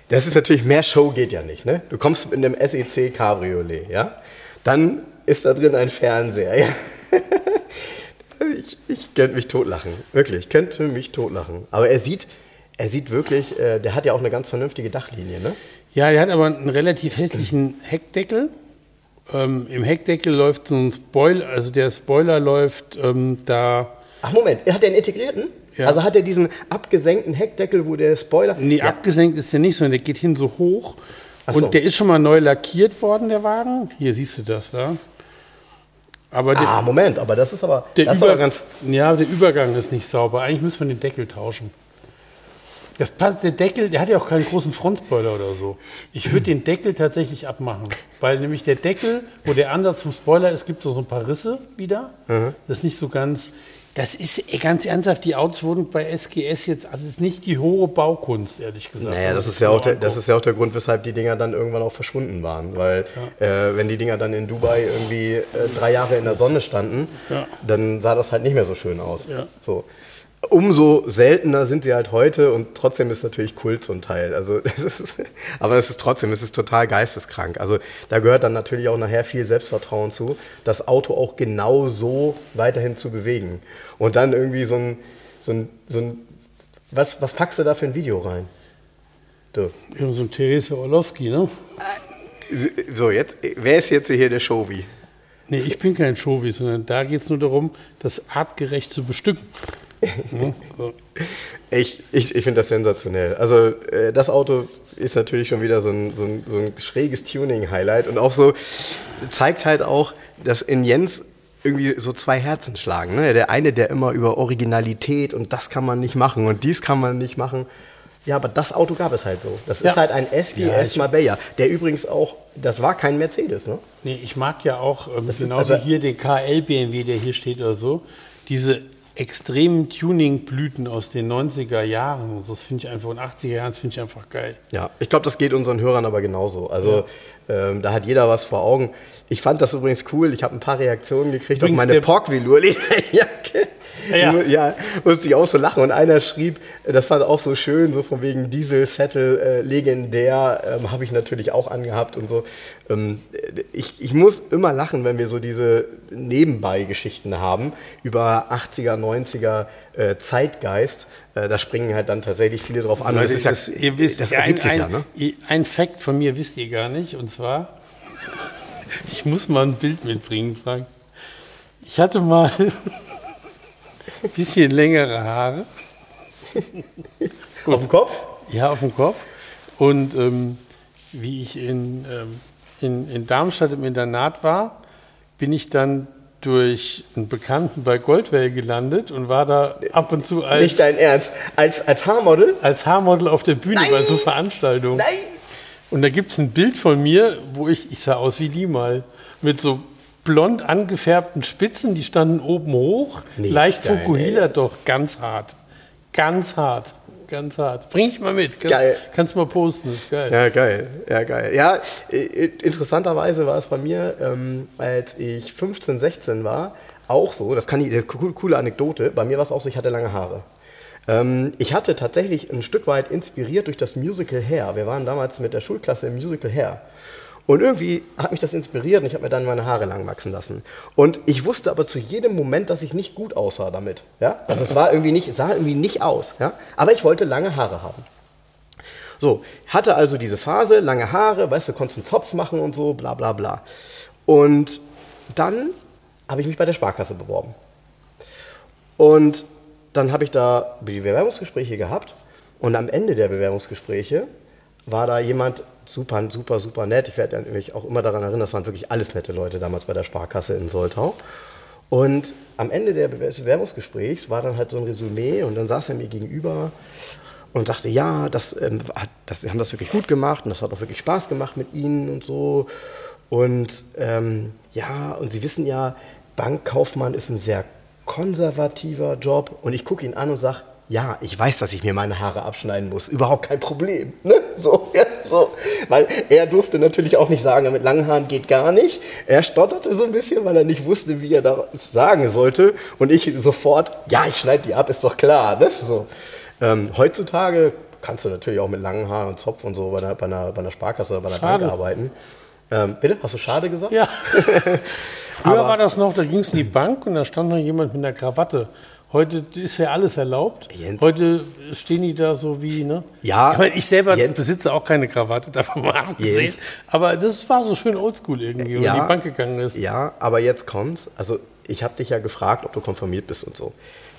das ist natürlich, mehr Show geht ja nicht. Ne? Du kommst in einem SEC Cabriolet, ja? Dann ist da drin ein Fernseher, ja? Ich, ich könnte mich totlachen, wirklich, ich könnte mich totlachen. Aber er sieht, er sieht wirklich, äh, der hat ja auch eine ganz vernünftige Dachlinie, ne? Ja, er hat aber einen relativ hässlichen Heckdeckel. Ähm, Im Heckdeckel läuft so ein Spoiler, also der Spoiler läuft ähm, da. Ach Moment, hat er einen integrierten? Ja. Also hat er diesen abgesenkten Heckdeckel, wo der Spoiler... Nee, Ja. abgesenkt ist der nicht, sondern der geht hin so hoch. Ach und so. der ist schon mal neu lackiert worden, der Wagen. Hier siehst du das da. Aber der, Ah, Moment, aber das ist aber, der, Über- aber ganz. ja, der Übergang ist nicht sauber. Eigentlich müssen wir den Deckel tauschen. Das passt, der Deckel, der hat ja auch keinen großen Frontspoiler oder so. Ich würde den Deckel tatsächlich abmachen. Weil nämlich der Deckel, wo der Ansatz vom Spoiler ist, gibt so, so ein paar Risse wieder. Mhm. Das ist nicht so ganz. Das ist ganz ernsthaft, die Autos wurden bei SGS jetzt, also es ist nicht die hohe Baukunst, ehrlich gesagt. Naja, wenn das man ist, ja auch der, das ist ja auch der Grund, weshalb die Dinger dann irgendwann auch verschwunden waren. Weil, äh, wenn die Dinger dann in Dubai irgendwie äh, drei Jahre in der Sonne standen, Ja. dann sah das halt nicht mehr so schön aus. Ja. So. Umso seltener sind sie halt heute und trotzdem ist natürlich Kult so ein Teil. Also, es ist, aber es ist trotzdem, es ist total geisteskrank. Also, da gehört dann natürlich auch nachher viel Selbstvertrauen zu, das Auto auch genau so weiterhin zu bewegen. Und dann irgendwie so ein, so ein, so ein was, was packst du da für ein Video rein? Du. Ja, so ein Therese Orlowski, ne? So, jetzt, wer ist jetzt hier der Showy? Nee, ich bin kein Chauvi, sondern da geht es nur darum, das artgerecht zu bestücken. Ich, ich, ich finde das sensationell. Also äh, das Auto ist natürlich schon wieder so ein, so ein, so ein schräges Tuning-Highlight und auch so zeigt halt auch, dass in Jens irgendwie so zwei Herzen schlagen. Ne? Der eine, der immer über Originalität und das kann man nicht machen und dies kann man nicht machen. Ja, aber das Auto gab es halt so. Das Ja. ist halt ein SGS Ja, Marbella, der übrigens auch, das war kein Mercedes, ne? Nee, ich mag ja auch, ähm, genauso also- hier den KL BMW, der hier steht oder so, diese extremen Tuning-Blüten aus den 90er Jahren. Das finde ich einfach, und 80er Jahren, das finde ich einfach geil. Ja, ich glaube, das geht unseren Hörern aber genauso. Also ähm, da hat jeder was vor Augen. Ich fand das übrigens cool. Ich habe ein paar Reaktionen gekriegt Übrigens auf meine Pork-Velour-Jacke. Ja. ja, musste ich auch so lachen. Und einer schrieb, das fand auch so schön, so von wegen Diesel, Settle, äh, legendär, ähm, habe ich natürlich auch angehabt und so. Ähm, ich, ich muss immer lachen, wenn wir so diese Nebenbei-Geschichten haben über 80er, 90er äh, Zeitgeist. Äh, da springen halt dann tatsächlich viele drauf an. Das ist ja- das, ihr wisst, das ein, ergibt sich ein, ja, ne? Ein Fakt von mir wisst ihr gar nicht, und zwar, ich muss mal ein Bild mitbringen, Frank. Ich hatte mal ein bisschen längere Haare. Auf dem Kopf? Ja, auf dem Kopf. Und ähm, wie ich in, ähm, in, in Darmstadt im Internat war, bin ich dann durch einen Bekannten bei Goldwell gelandet und war da ab und zu als, Nicht dein Ernst. Als, als Haarmodel? als Haarmodel auf der Bühne bei so Veranstaltungen. Nein! Und da gibt es ein Bild von mir, wo ich, ich sah aus wie die mal, mit so blond angefärbten Spitzen, die standen oben hoch, Nicht leicht Fukuhila, doch ganz hart. Ganz hart. Ganz hart. Bring ich mal mit. Kannst, Geil. Kannst mal posten, ist geil. Ja, geil. Ja, geil. Ja, interessanterweise war es bei mir, ähm, als ich 15, 16 war, auch so, das kann ich, coole Anekdote, bei mir war es auch so, ich hatte lange Haare. Ähm, ich hatte tatsächlich ein Stück weit inspiriert durch das Musical Hair. Wir waren damals mit der Schulklasse im Musical Hair. Und irgendwie hat mich das inspiriert und ich habe mir dann meine Haare lang wachsen lassen. Und ich wusste aber zu jedem Moment, dass ich nicht gut aussah damit. Ja? Also es war irgendwie nicht, sah irgendwie nicht aus. Ja? Aber ich wollte lange Haare haben. So, hatte also diese Phase, lange Haare, weißt du, konntest einen Zopf machen und so, bla bla bla. Und dann habe ich mich bei der Sparkasse beworben. Und dann habe ich da die Bewerbungsgespräche gehabt und am Ende der Bewerbungsgespräche war da jemand super, super, super nett. Ich werde mich auch immer daran erinnern, das waren wirklich alles nette Leute damals bei der Sparkasse in Soltau. Und am Ende des Bewerbungsgesprächs war dann halt so ein Resümee und dann saß er mir gegenüber und sagte, ja, das, ähm, hat, das, Sie haben das wirklich gut gemacht und das hat auch wirklich Spaß gemacht mit Ihnen und so. Und ähm, ja, und Sie wissen ja, Bankkaufmann ist ein sehr konservativer Job. Und ich gucke ihn an und sage, ja, ich weiß, dass ich mir meine Haare abschneiden muss. Überhaupt kein Problem. Ne? So, ja, so. Weil er durfte natürlich auch nicht sagen, mit langen Haaren geht gar nicht. Er stotterte so ein bisschen, weil er nicht wusste, wie er das sagen sollte. Und ich sofort, ja, ich schneide die ab, ist doch klar. Ne? So. Ähm, heutzutage kannst du natürlich auch mit langen Haaren und Zopf und so bei einer, bei einer, bei einer Sparkasse oder bei einer Schade. Bank arbeiten. Ähm, bitte? Hast du schade gesagt? Ja. Früher war das noch, da ging es in die Bank und da stand noch jemand mit einer Krawatte. Heute ist ja alles erlaubt. Jens. Heute stehen die da so wie, ne? Ja, Ich, meine, ich selber Jens. besitze auch keine Krawatte, davon mal abgesehen. Jens. Aber das war so schön oldschool irgendwie, wenn Ja. die Bank gegangen ist. Ja, aber jetzt kommt's. Also ich habe dich ja gefragt, ob du konformiert bist und so.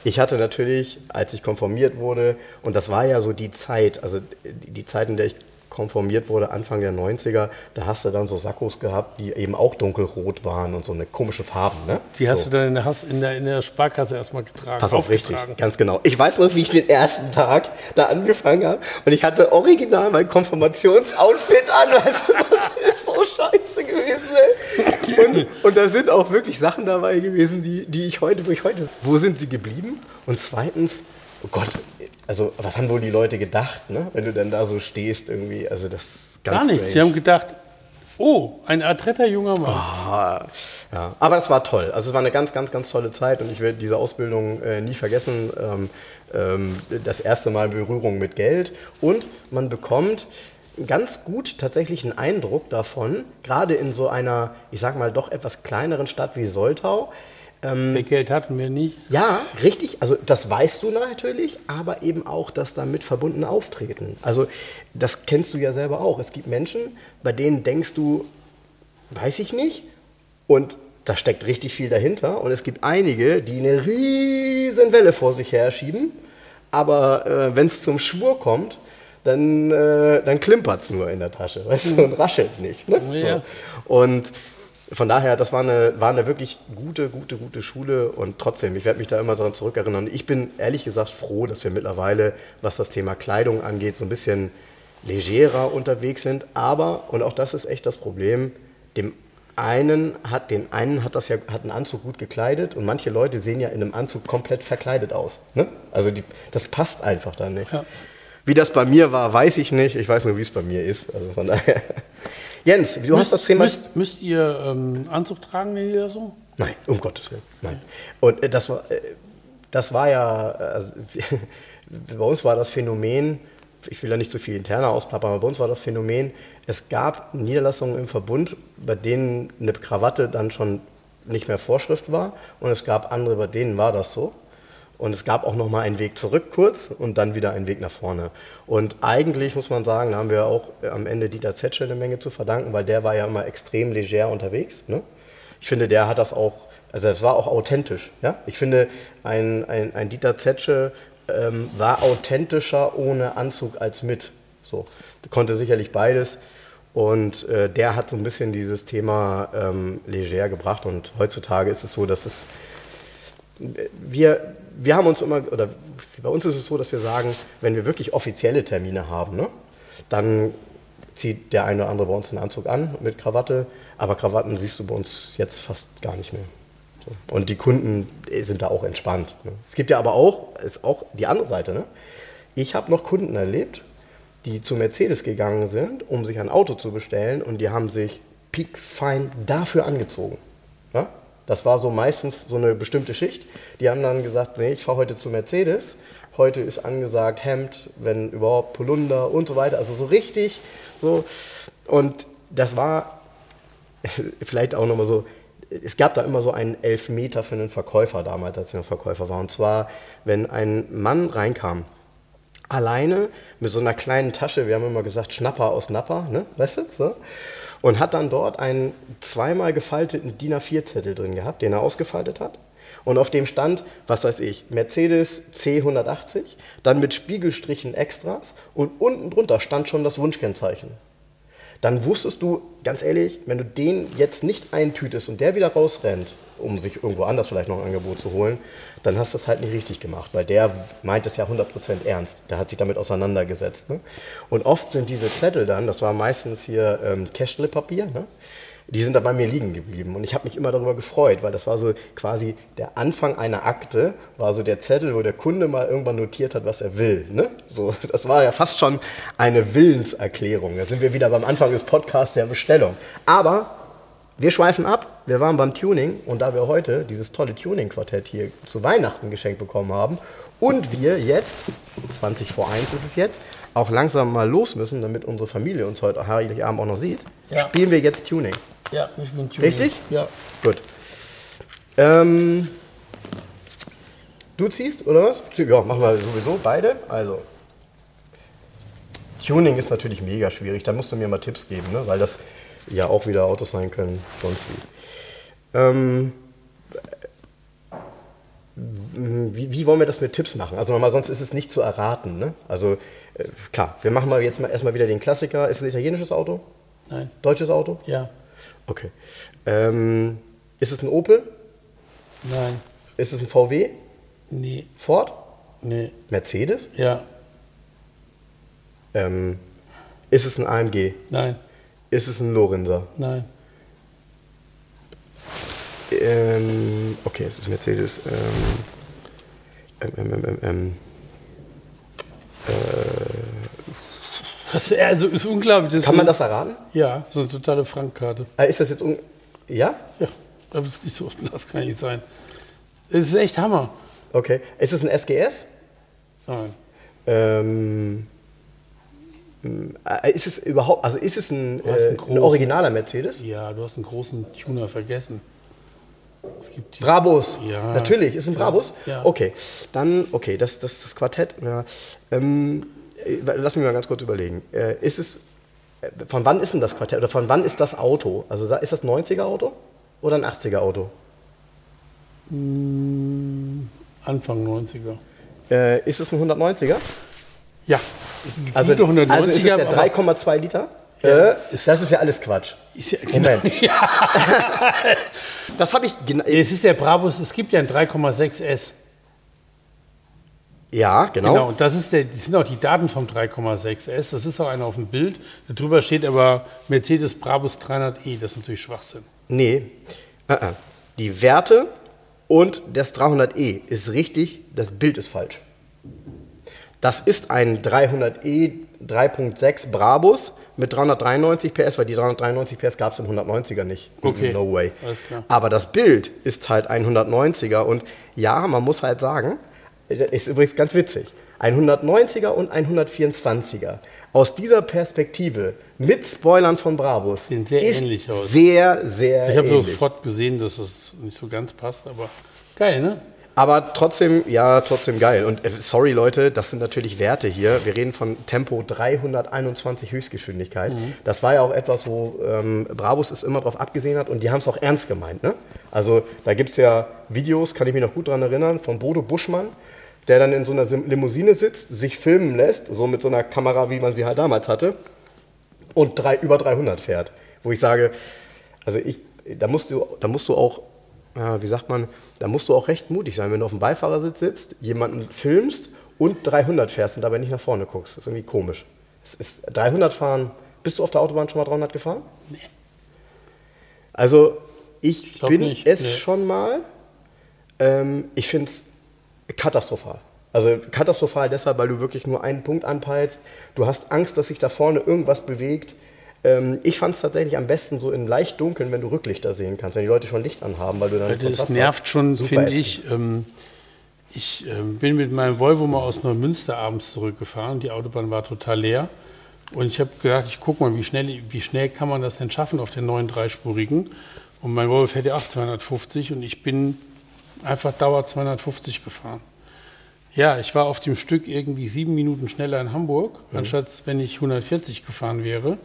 Ich hatte natürlich, als ich konformiert wurde, und das war ja so die Zeit, also die Zeit, in der ich konformiert wurde, Anfang der 90er, da hast du dann so Sakkos gehabt, die eben auch dunkelrot waren und so eine komische Farben. Ne? Die hast so. du dann in der, in der, in der Sparkasse erstmal getragen. Pass auf, richtig, ganz genau. Ich weiß noch, wie ich den ersten Tag da angefangen habe und ich hatte original mein Konfirmationsoutfit an. Weißt du, das ist so scheiße gewesen. Und, und da sind auch wirklich Sachen dabei gewesen, die, die ich heute, wo ich heute, wo sind sie geblieben? Und zweitens, oh Gott, also was haben wohl die Leute gedacht, ne? wenn du dann da so stehst irgendwie, also das ganz Gar nichts. strange. Sie haben gedacht, oh, ein adretter junger Mann. Ah, ja. Aber das war toll. Also es war eine ganz, ganz, ganz tolle Zeit und ich werde diese Ausbildung äh, nie vergessen. Ähm, ähm, das erste Mal Berührung mit Geld und man bekommt ganz gut tatsächlich einen Eindruck davon, gerade in so einer, ich sag mal, doch etwas kleineren Stadt wie Soltau. Ähm, Mehr Geld hatten wir nicht. ja, richtig. Also das weißt du natürlich, aber eben auch das damit verbundene Auftreten. Also das kennst du ja selber auch. Es gibt Menschen, bei denen denkst du, weiß ich nicht, und da steckt richtig viel dahinter. Und es gibt einige, die eine riesen Welle vor sich herschieben, aber äh, wenn es zum Schwur kommt, dann, äh, dann klimpert es nur in der Tasche, weißt du, und raschelt nicht. Ne? Ja. So. Und von daher, das war eine, war eine wirklich gute, gute, gute Schule und trotzdem, ich werde mich da immer daran zurückerinnern. Ich bin ehrlich gesagt froh, dass wir mittlerweile, was das Thema Kleidung angeht, so ein bisschen legerer unterwegs sind. Aber, und auch das ist echt das Problem, dem einen hat den einen hat das ja hat einen Anzug gut gekleidet und manche Leute sehen ja in einem Anzug komplett verkleidet aus. Ne? Also die, das passt einfach dann nicht. Ja. Wie das bei mir war, weiß ich nicht. Ich weiß nur, wie es bei mir ist. Also von daher. Jens, du hast das Thema. Müsst, müsst ihr ähm, Anzug tragen in der Niederlassung? Nein, um Gottes Willen. Nein. Und äh, das war, äh, das war ja, also, bei uns war das Phänomen, ich will da nicht zu viel interner ausplappern, aber bei uns war das Phänomen, es gab Niederlassungen im Verbund, bei denen eine Krawatte dann schon nicht mehr Vorschrift war und es gab andere, bei denen war das so. Und es gab auch noch mal einen Weg zurück kurz und dann wieder einen Weg nach vorne. Und eigentlich muss man sagen, da haben wir auch am Ende Dieter Zetsche eine Menge zu verdanken, weil der war ja immer extrem leger unterwegs. Ne? Ich finde, der hat das auch, also es war auch authentisch. Ja? Ich finde, ein, ein, ein Dieter Zetsche ähm, war authentischer ohne Anzug als mit. So, konnte sicherlich beides. Und äh, der hat so ein bisschen dieses Thema ähm, leger gebracht. Und heutzutage ist es so, dass es wir, wir haben uns immer, oder bei uns ist es so, dass wir sagen, wenn wir wirklich offizielle Termine haben, ne, dann zieht der eine oder andere bei uns einen Anzug an mit Krawatte, aber Krawatten siehst du bei uns jetzt fast gar nicht mehr. So. Und die Kunden sind da auch entspannt. Ne. Es gibt ja aber auch, ist auch die andere Seite, ne? ich habe noch Kunden erlebt, die zu Mercedes gegangen sind, um sich ein Auto zu bestellen und die haben sich piekfein dafür angezogen. Das war so meistens so eine bestimmte Schicht. Die haben dann gesagt, nee, ich fahre heute zu Mercedes. Heute ist angesagt Hemd, wenn überhaupt Polunder und so weiter. Also so richtig so. Und das war vielleicht auch nochmal so, es gab da immer so einen Elfmeter für einen Verkäufer damals, als ich noch Verkäufer war. Und zwar, wenn ein Mann reinkam, alleine mit so einer kleinen Tasche, wir haben immer gesagt, Schnapper aus Napper, ne? weißt du? So und hat dann dort einen zweimal gefalteten DIN A4-Zettel drin gehabt, den er ausgefaltet hat. Und auf dem stand, was weiß ich, Mercedes C180, dann mit Spiegelstrichen Extras und unten drunter stand schon das Wunschkennzeichen dann wusstest du, ganz ehrlich, wenn du den jetzt nicht eintütest und der wieder rausrennt, um sich irgendwo anders vielleicht noch ein Angebot zu holen, dann hast du es halt nicht richtig gemacht, weil der meint es ja 100% ernst. Der hat sich damit auseinandergesetzt. Ne? Und oft sind diese Zettel dann, das war meistens hier ähm, Cashlip-Papier, ne? die sind da bei mir liegen geblieben. Und ich habe mich immer darüber gefreut, weil das war so quasi der Anfang einer Akte, war so der Zettel, wo der Kunde mal irgendwann notiert hat, was er will. Ne? So, das war ja fast schon eine Willenserklärung. Da sind wir wieder beim Anfang des Podcasts der Bestellung. Aber wir schweifen ab. Wir waren beim Tuning und da wir heute dieses tolle Tuning-Quartett hier zu Weihnachten geschenkt bekommen haben und wir jetzt, 20 vor 1 ist es jetzt, auch langsam mal los müssen, damit unsere Familie uns heute Heiligabend auch noch sieht, ja. spielen wir jetzt Tuning. Ja, ich bin Tuning. Richtig? Ja. Gut. Ähm, du ziehst, oder was? Ja, machen wir sowieso beide. Also, Tuning ist natürlich mega schwierig. Da musst du mir mal Tipps geben, ne? weil das ja auch wieder Autos sein können, sonst wie. Ähm, wie, wie, wollen wir das mit Tipps machen? Also nochmal, sonst ist es nicht zu erraten. Ne? Also äh, klar, wir machen mal jetzt mal erstmal wieder den Klassiker. Ist es ein italienisches Auto? Nein. Deutsches Auto? Ja. Okay. Ähm, ist es ein Opel? Nein. Ist es ein VW? Nee. Ford? Nee. Mercedes? Ja. Ähm, ist es ein AMG? Nein. Ist es ein Lorenzer? Nein. Ähm, okay, es ist Mercedes. Ähm, ähm, ähm, ähm, ähm äh, also ist unglaublich. Das Kann man das erraten? Ja, so eine totale Frankkarte. Ah, ist das jetzt un Ja? Ja, aber das, so, das kann nicht sein. Das ist echt Hammer. Okay. Ist es ein SGS? Nein. Ähm, äh, ist es überhaupt, also ist es ein, äh, ein originaler Mercedes? Ja, du hast einen großen Tuner vergessen. Es gibt Brabus. Ja. Natürlich, ist ein Brabus? Ja. Okay, dann, okay, das, das, das Quartett. Ja. Ähm, äh, lass mich mal ganz kurz überlegen. Äh, ist es, äh, von wann ist denn das Quartett oder von wann ist das Auto? Also ist das ein 90er Auto oder ein 80er Auto? Mm, Anfang 90er. Äh, ist es ein 190er? Ja. Also, 190er, also ist es der 3,2 Liter? Ja, äh, ist, das ist ja alles Quatsch. Ist ja, Moment. Ja. das habe ich. Es ist der Brabus, es gibt ja ein 3,6S. Ja, genau. Genau, und das, ist der, das sind auch die Daten vom 3,6S. Das ist auch einer auf dem Bild. Darüber steht aber Mercedes Brabus 300e. Das ist natürlich Schwachsinn. Nee, äh, äh. die Werte und das 300e ist richtig, das Bild ist falsch. Das ist ein 300e 3.6 Brabus mit 393 PS, weil die 393 PS gab es im 190er nicht. Okay. No way. Alles klar. Aber das Bild ist halt ein 190er und ja, man muss halt sagen, ist übrigens ganz witzig, ein 190er und ein 124er. Aus dieser Perspektive mit Spoilern von Brabus Sehen sehr ähnlich aus. sehr, sehr Ich habe ähnlich. sofort gesehen, dass es nicht so ganz passt, aber geil, ne? Aber trotzdem, ja, trotzdem geil. Und äh, sorry Leute, das sind natürlich Werte hier. Wir reden von Tempo 321 Höchstgeschwindigkeit. Das war ja auch etwas, wo ähm, Brabus es immer drauf abgesehen hat und die haben es auch ernst gemeint. Ne? Also da gibt es ja Videos, kann ich mich noch gut dran erinnern, von Bodo Buschmann, der dann in so einer Limousine sitzt, sich filmen lässt, so mit so einer Kamera, wie man sie halt damals hatte, und drei, über 300 fährt. Wo ich sage, also ich, da musst du, da musst du auch, wie sagt man, da musst du auch recht mutig sein, wenn du auf dem Beifahrersitz sitzt, jemanden filmst und 300 fährst und dabei nicht nach vorne guckst. Das ist irgendwie komisch. Es ist 300 fahren. Bist du auf der Autobahn schon mal 300 gefahren? Nee. Also ich, glaub bin nicht, es nee. schon mal. Ähm, ich finde es katastrophal. Also katastrophal deshalb, weil du wirklich nur einen Punkt anpeilst. Du hast Angst, dass sich da vorne irgendwas bewegt. Ähm, ich fand es tatsächlich am besten so in leicht dunkeln, wenn du Rücklichter sehen kannst, wenn die Leute schon Licht anhaben, weil du dann Das Kontrast nervt hast. schon, finde ich. Ähm, ich ähm, bin mit meinem Volvo mal aus Neumünster abends zurückgefahren. Die Autobahn war total leer. Und ich habe gedacht, ich gucke mal, wie schnell, wie schnell kann man das denn schaffen auf den neuen dreispurigen. Und mein Volvo fährt ja auch 250 und ich bin einfach Dauer 250 gefahren. Ja, ich war auf dem Stück irgendwie sieben Minuten schneller in Hamburg, Mhm. anstatt wenn ich 140 gefahren wäre.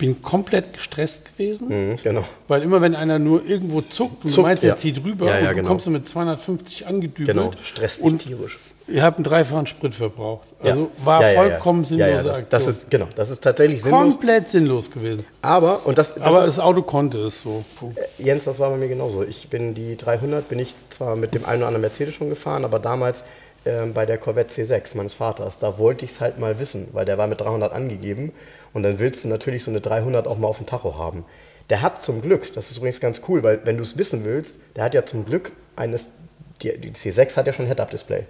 Bin komplett gestresst gewesen. Mhm, genau. Weil immer wenn einer nur irgendwo zuckt und du Zuckt, meinst, ja. er zieht rüber Ja, ja, und du genau. kommst du mit 250 angedübelt Genau, stresst dich und tierisch. ihr habt einen dreifachen Sprit verbraucht. Also war vollkommen sinnlose das, Aktion. das ist, genau, das ist tatsächlich sinnlos. Komplett sinnlos gewesen. Aber, und das, das Aber das Auto konnte es so. Punkt. Jens, das war bei mir genauso. Ich bin die 300, bin ich zwar mit dem einen oder anderen Mercedes schon gefahren, aber damals ähm, bei der Corvette C6 meines Vaters, da wollte ich es halt mal wissen, weil der war mit 300 angegeben und dann willst du natürlich so eine 300 auch mal auf dem Tacho haben. Der hat zum Glück, das ist übrigens ganz cool, weil wenn du es wissen willst, der hat ja zum Glück eines, die, die C6 hat ja schon Head-Up-Display.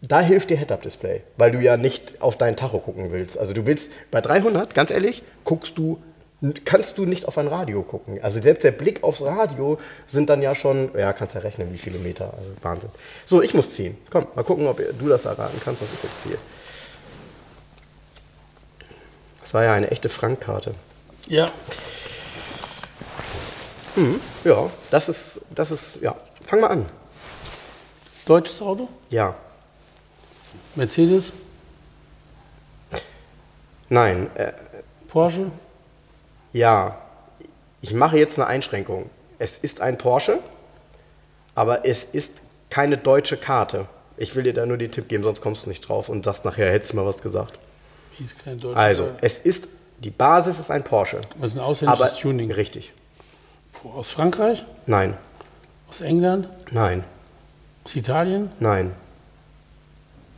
Da hilft dir Head-Up-Display, weil du ja nicht auf deinen Tacho gucken willst. Also du willst bei 300, ganz ehrlich, guckst du, kannst du nicht auf ein Radio gucken. Also selbst der Blick aufs Radio sind dann ja schon, ja, kannst ja rechnen, wie viele Meter, also Wahnsinn. So, ich muss ziehen. Komm, mal gucken, ob du das erraten kannst, was ich jetzt ziehe. Das war ja eine echte Frankkarte. Ja, Ja, das ist, das ist, ja, fang mal an. deutsches Auto, Ja, Mercedes, nein, äh, Porsche, Ja, ich mache jetzt eine Einschränkung. Es ist ein Porsche, aber es ist keine deutsche Karte. Ich will dir da nur den Tipp geben, sonst kommst du nicht drauf und sagst nachher, hättest du mal was gesagt. Also, es ist, die Basis ist ein Porsche. Das ist ein ausländisches Aber, Tuning. richtig. Aus Frankreich, Nein, aus England, nein, aus Italien, nein,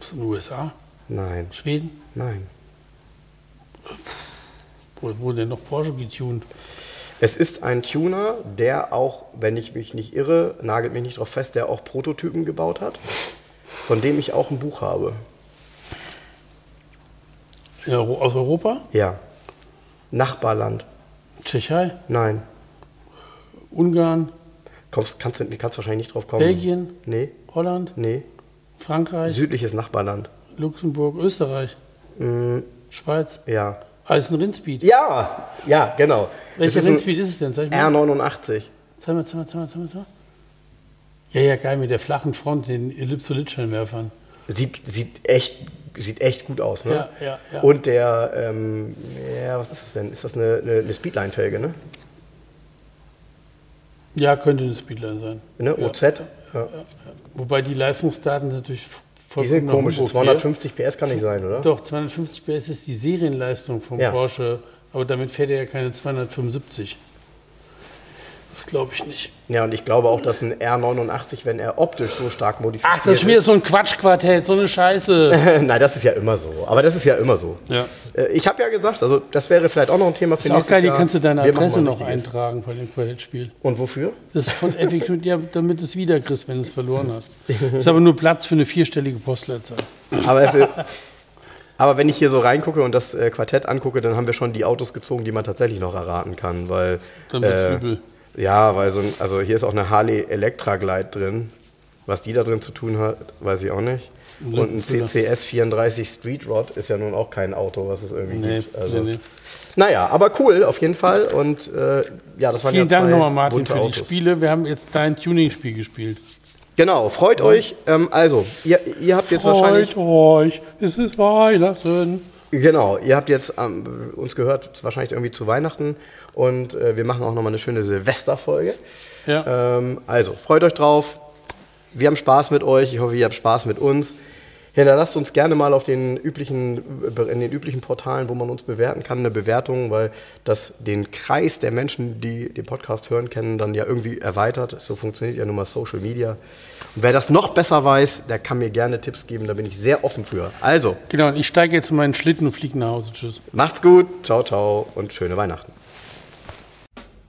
aus den USA, nein, Schweden. nein. Wo wurde denn noch Porsche getuned? Es ist ein Tuner, der auch, wenn ich mich nicht irre, nagelt mich nicht drauf fest, der auch Prototypen gebaut hat, von dem ich auch ein Buch habe. Euro- Aus Europa, Ja. Nachbarland. Tschechei, Nein. Ungarn, Kommst, kannst, du kannst wahrscheinlich nicht drauf kommen. Belgien, Nee, Holland, nee. Frankreich, Südliches Nachbarland. Luxemburg, Österreich, Schweiz. Ja. Ah, ist ein Rindspeed. Ja, ja, genau. Welcher Rindspeed ist es denn? Zeig mal. R89. Zeig mal, zeig mal, zeig mal, zeig mal, zeig mal. Ja, ja, geil, mit der flachen Front, den Ellipsolitscheinwerfern. Sieht, sieht, echt, sieht echt gut aus, ne? Ja, ja, ja. Und der, ähm, ja, was ist das denn? Ist das eine, eine, eine Speedline-Felge, ne? Ja, könnte eine Speedline sein. ne? Ja. OZ. Ja. Wobei die Leistungsdaten sind natürlich Die sind komisch. Humbug 250 PS kann nicht sein, oder? Doch, 250 PS ist die Serienleistung vom Ja. Porsche, aber damit fährt er ja keine 275. Das glaube ich nicht. Ja, und ich glaube auch, dass ein R89, wenn er optisch so stark modifiziert Ach, das ist wieder so ein Quatschquartett, so eine Scheiße. Nein, das ist ja immer so. Aber das ist ja immer so. Ja. Äh, Ich habe ja gesagt, also das wäre vielleicht auch noch ein Thema für ist auch geil, die Jahr. kannst du deine Adresse noch eintragen bei dem Quartettspiel. Und wofür? Das ist von Epic, ja, damit du es wieder kriegst, wenn du es verloren hast. ist aber nur Platz für eine vierstellige Postleitzahl. Aber, es, ist- aber wenn ich hier so reingucke und das äh, Quartett angucke, dann haben wir schon die Autos gezogen, die man tatsächlich noch erraten kann. Weil, Dann wird's äh, übel. Ja, weil so ein, also hier ist auch eine Harley Electra Glide drin. Was die da drin zu tun hat, weiß ich auch nicht. Und ein CCS 34 Street Rod ist ja nun auch kein Auto, was es irgendwie Nee, gibt. Also, nee, nee. Naja, aber cool auf jeden Fall. Und äh, ja, das waren Vielen ja Dank zwei nochmal, Martin, für die Autos. Spiele. Wir haben jetzt dein Tuning-Spiel gespielt. Genau, freut euch. Ähm, also, ihr, ihr habt jetzt wahrscheinlich Freut euch, es ist Weihnachten. Genau, ihr habt jetzt ähm, uns gehört, wahrscheinlich irgendwie zu Weihnachten und äh, wir machen auch nochmal eine schöne Silvesterfolge. Ja. Ähm, also, freut euch drauf. Wir haben Spaß mit euch. Ich hoffe, ihr habt Spaß mit uns. Hinterlasst uns gerne mal auf den üblichen, in den üblichen Portalen, wo man uns bewerten kann, eine Bewertung, weil das den Kreis der Menschen, die den Podcast hören, kennen, dann ja irgendwie erweitert. So funktioniert ja nun mal Social Media. Und wer das noch besser weiß, der kann mir gerne Tipps geben, da bin ich sehr offen für. Also, Genau, ich steige jetzt in meinen Schlitten und fliege nach Hause. Tschüss. Macht's gut, ciao, ciao und schöne Weihnachten.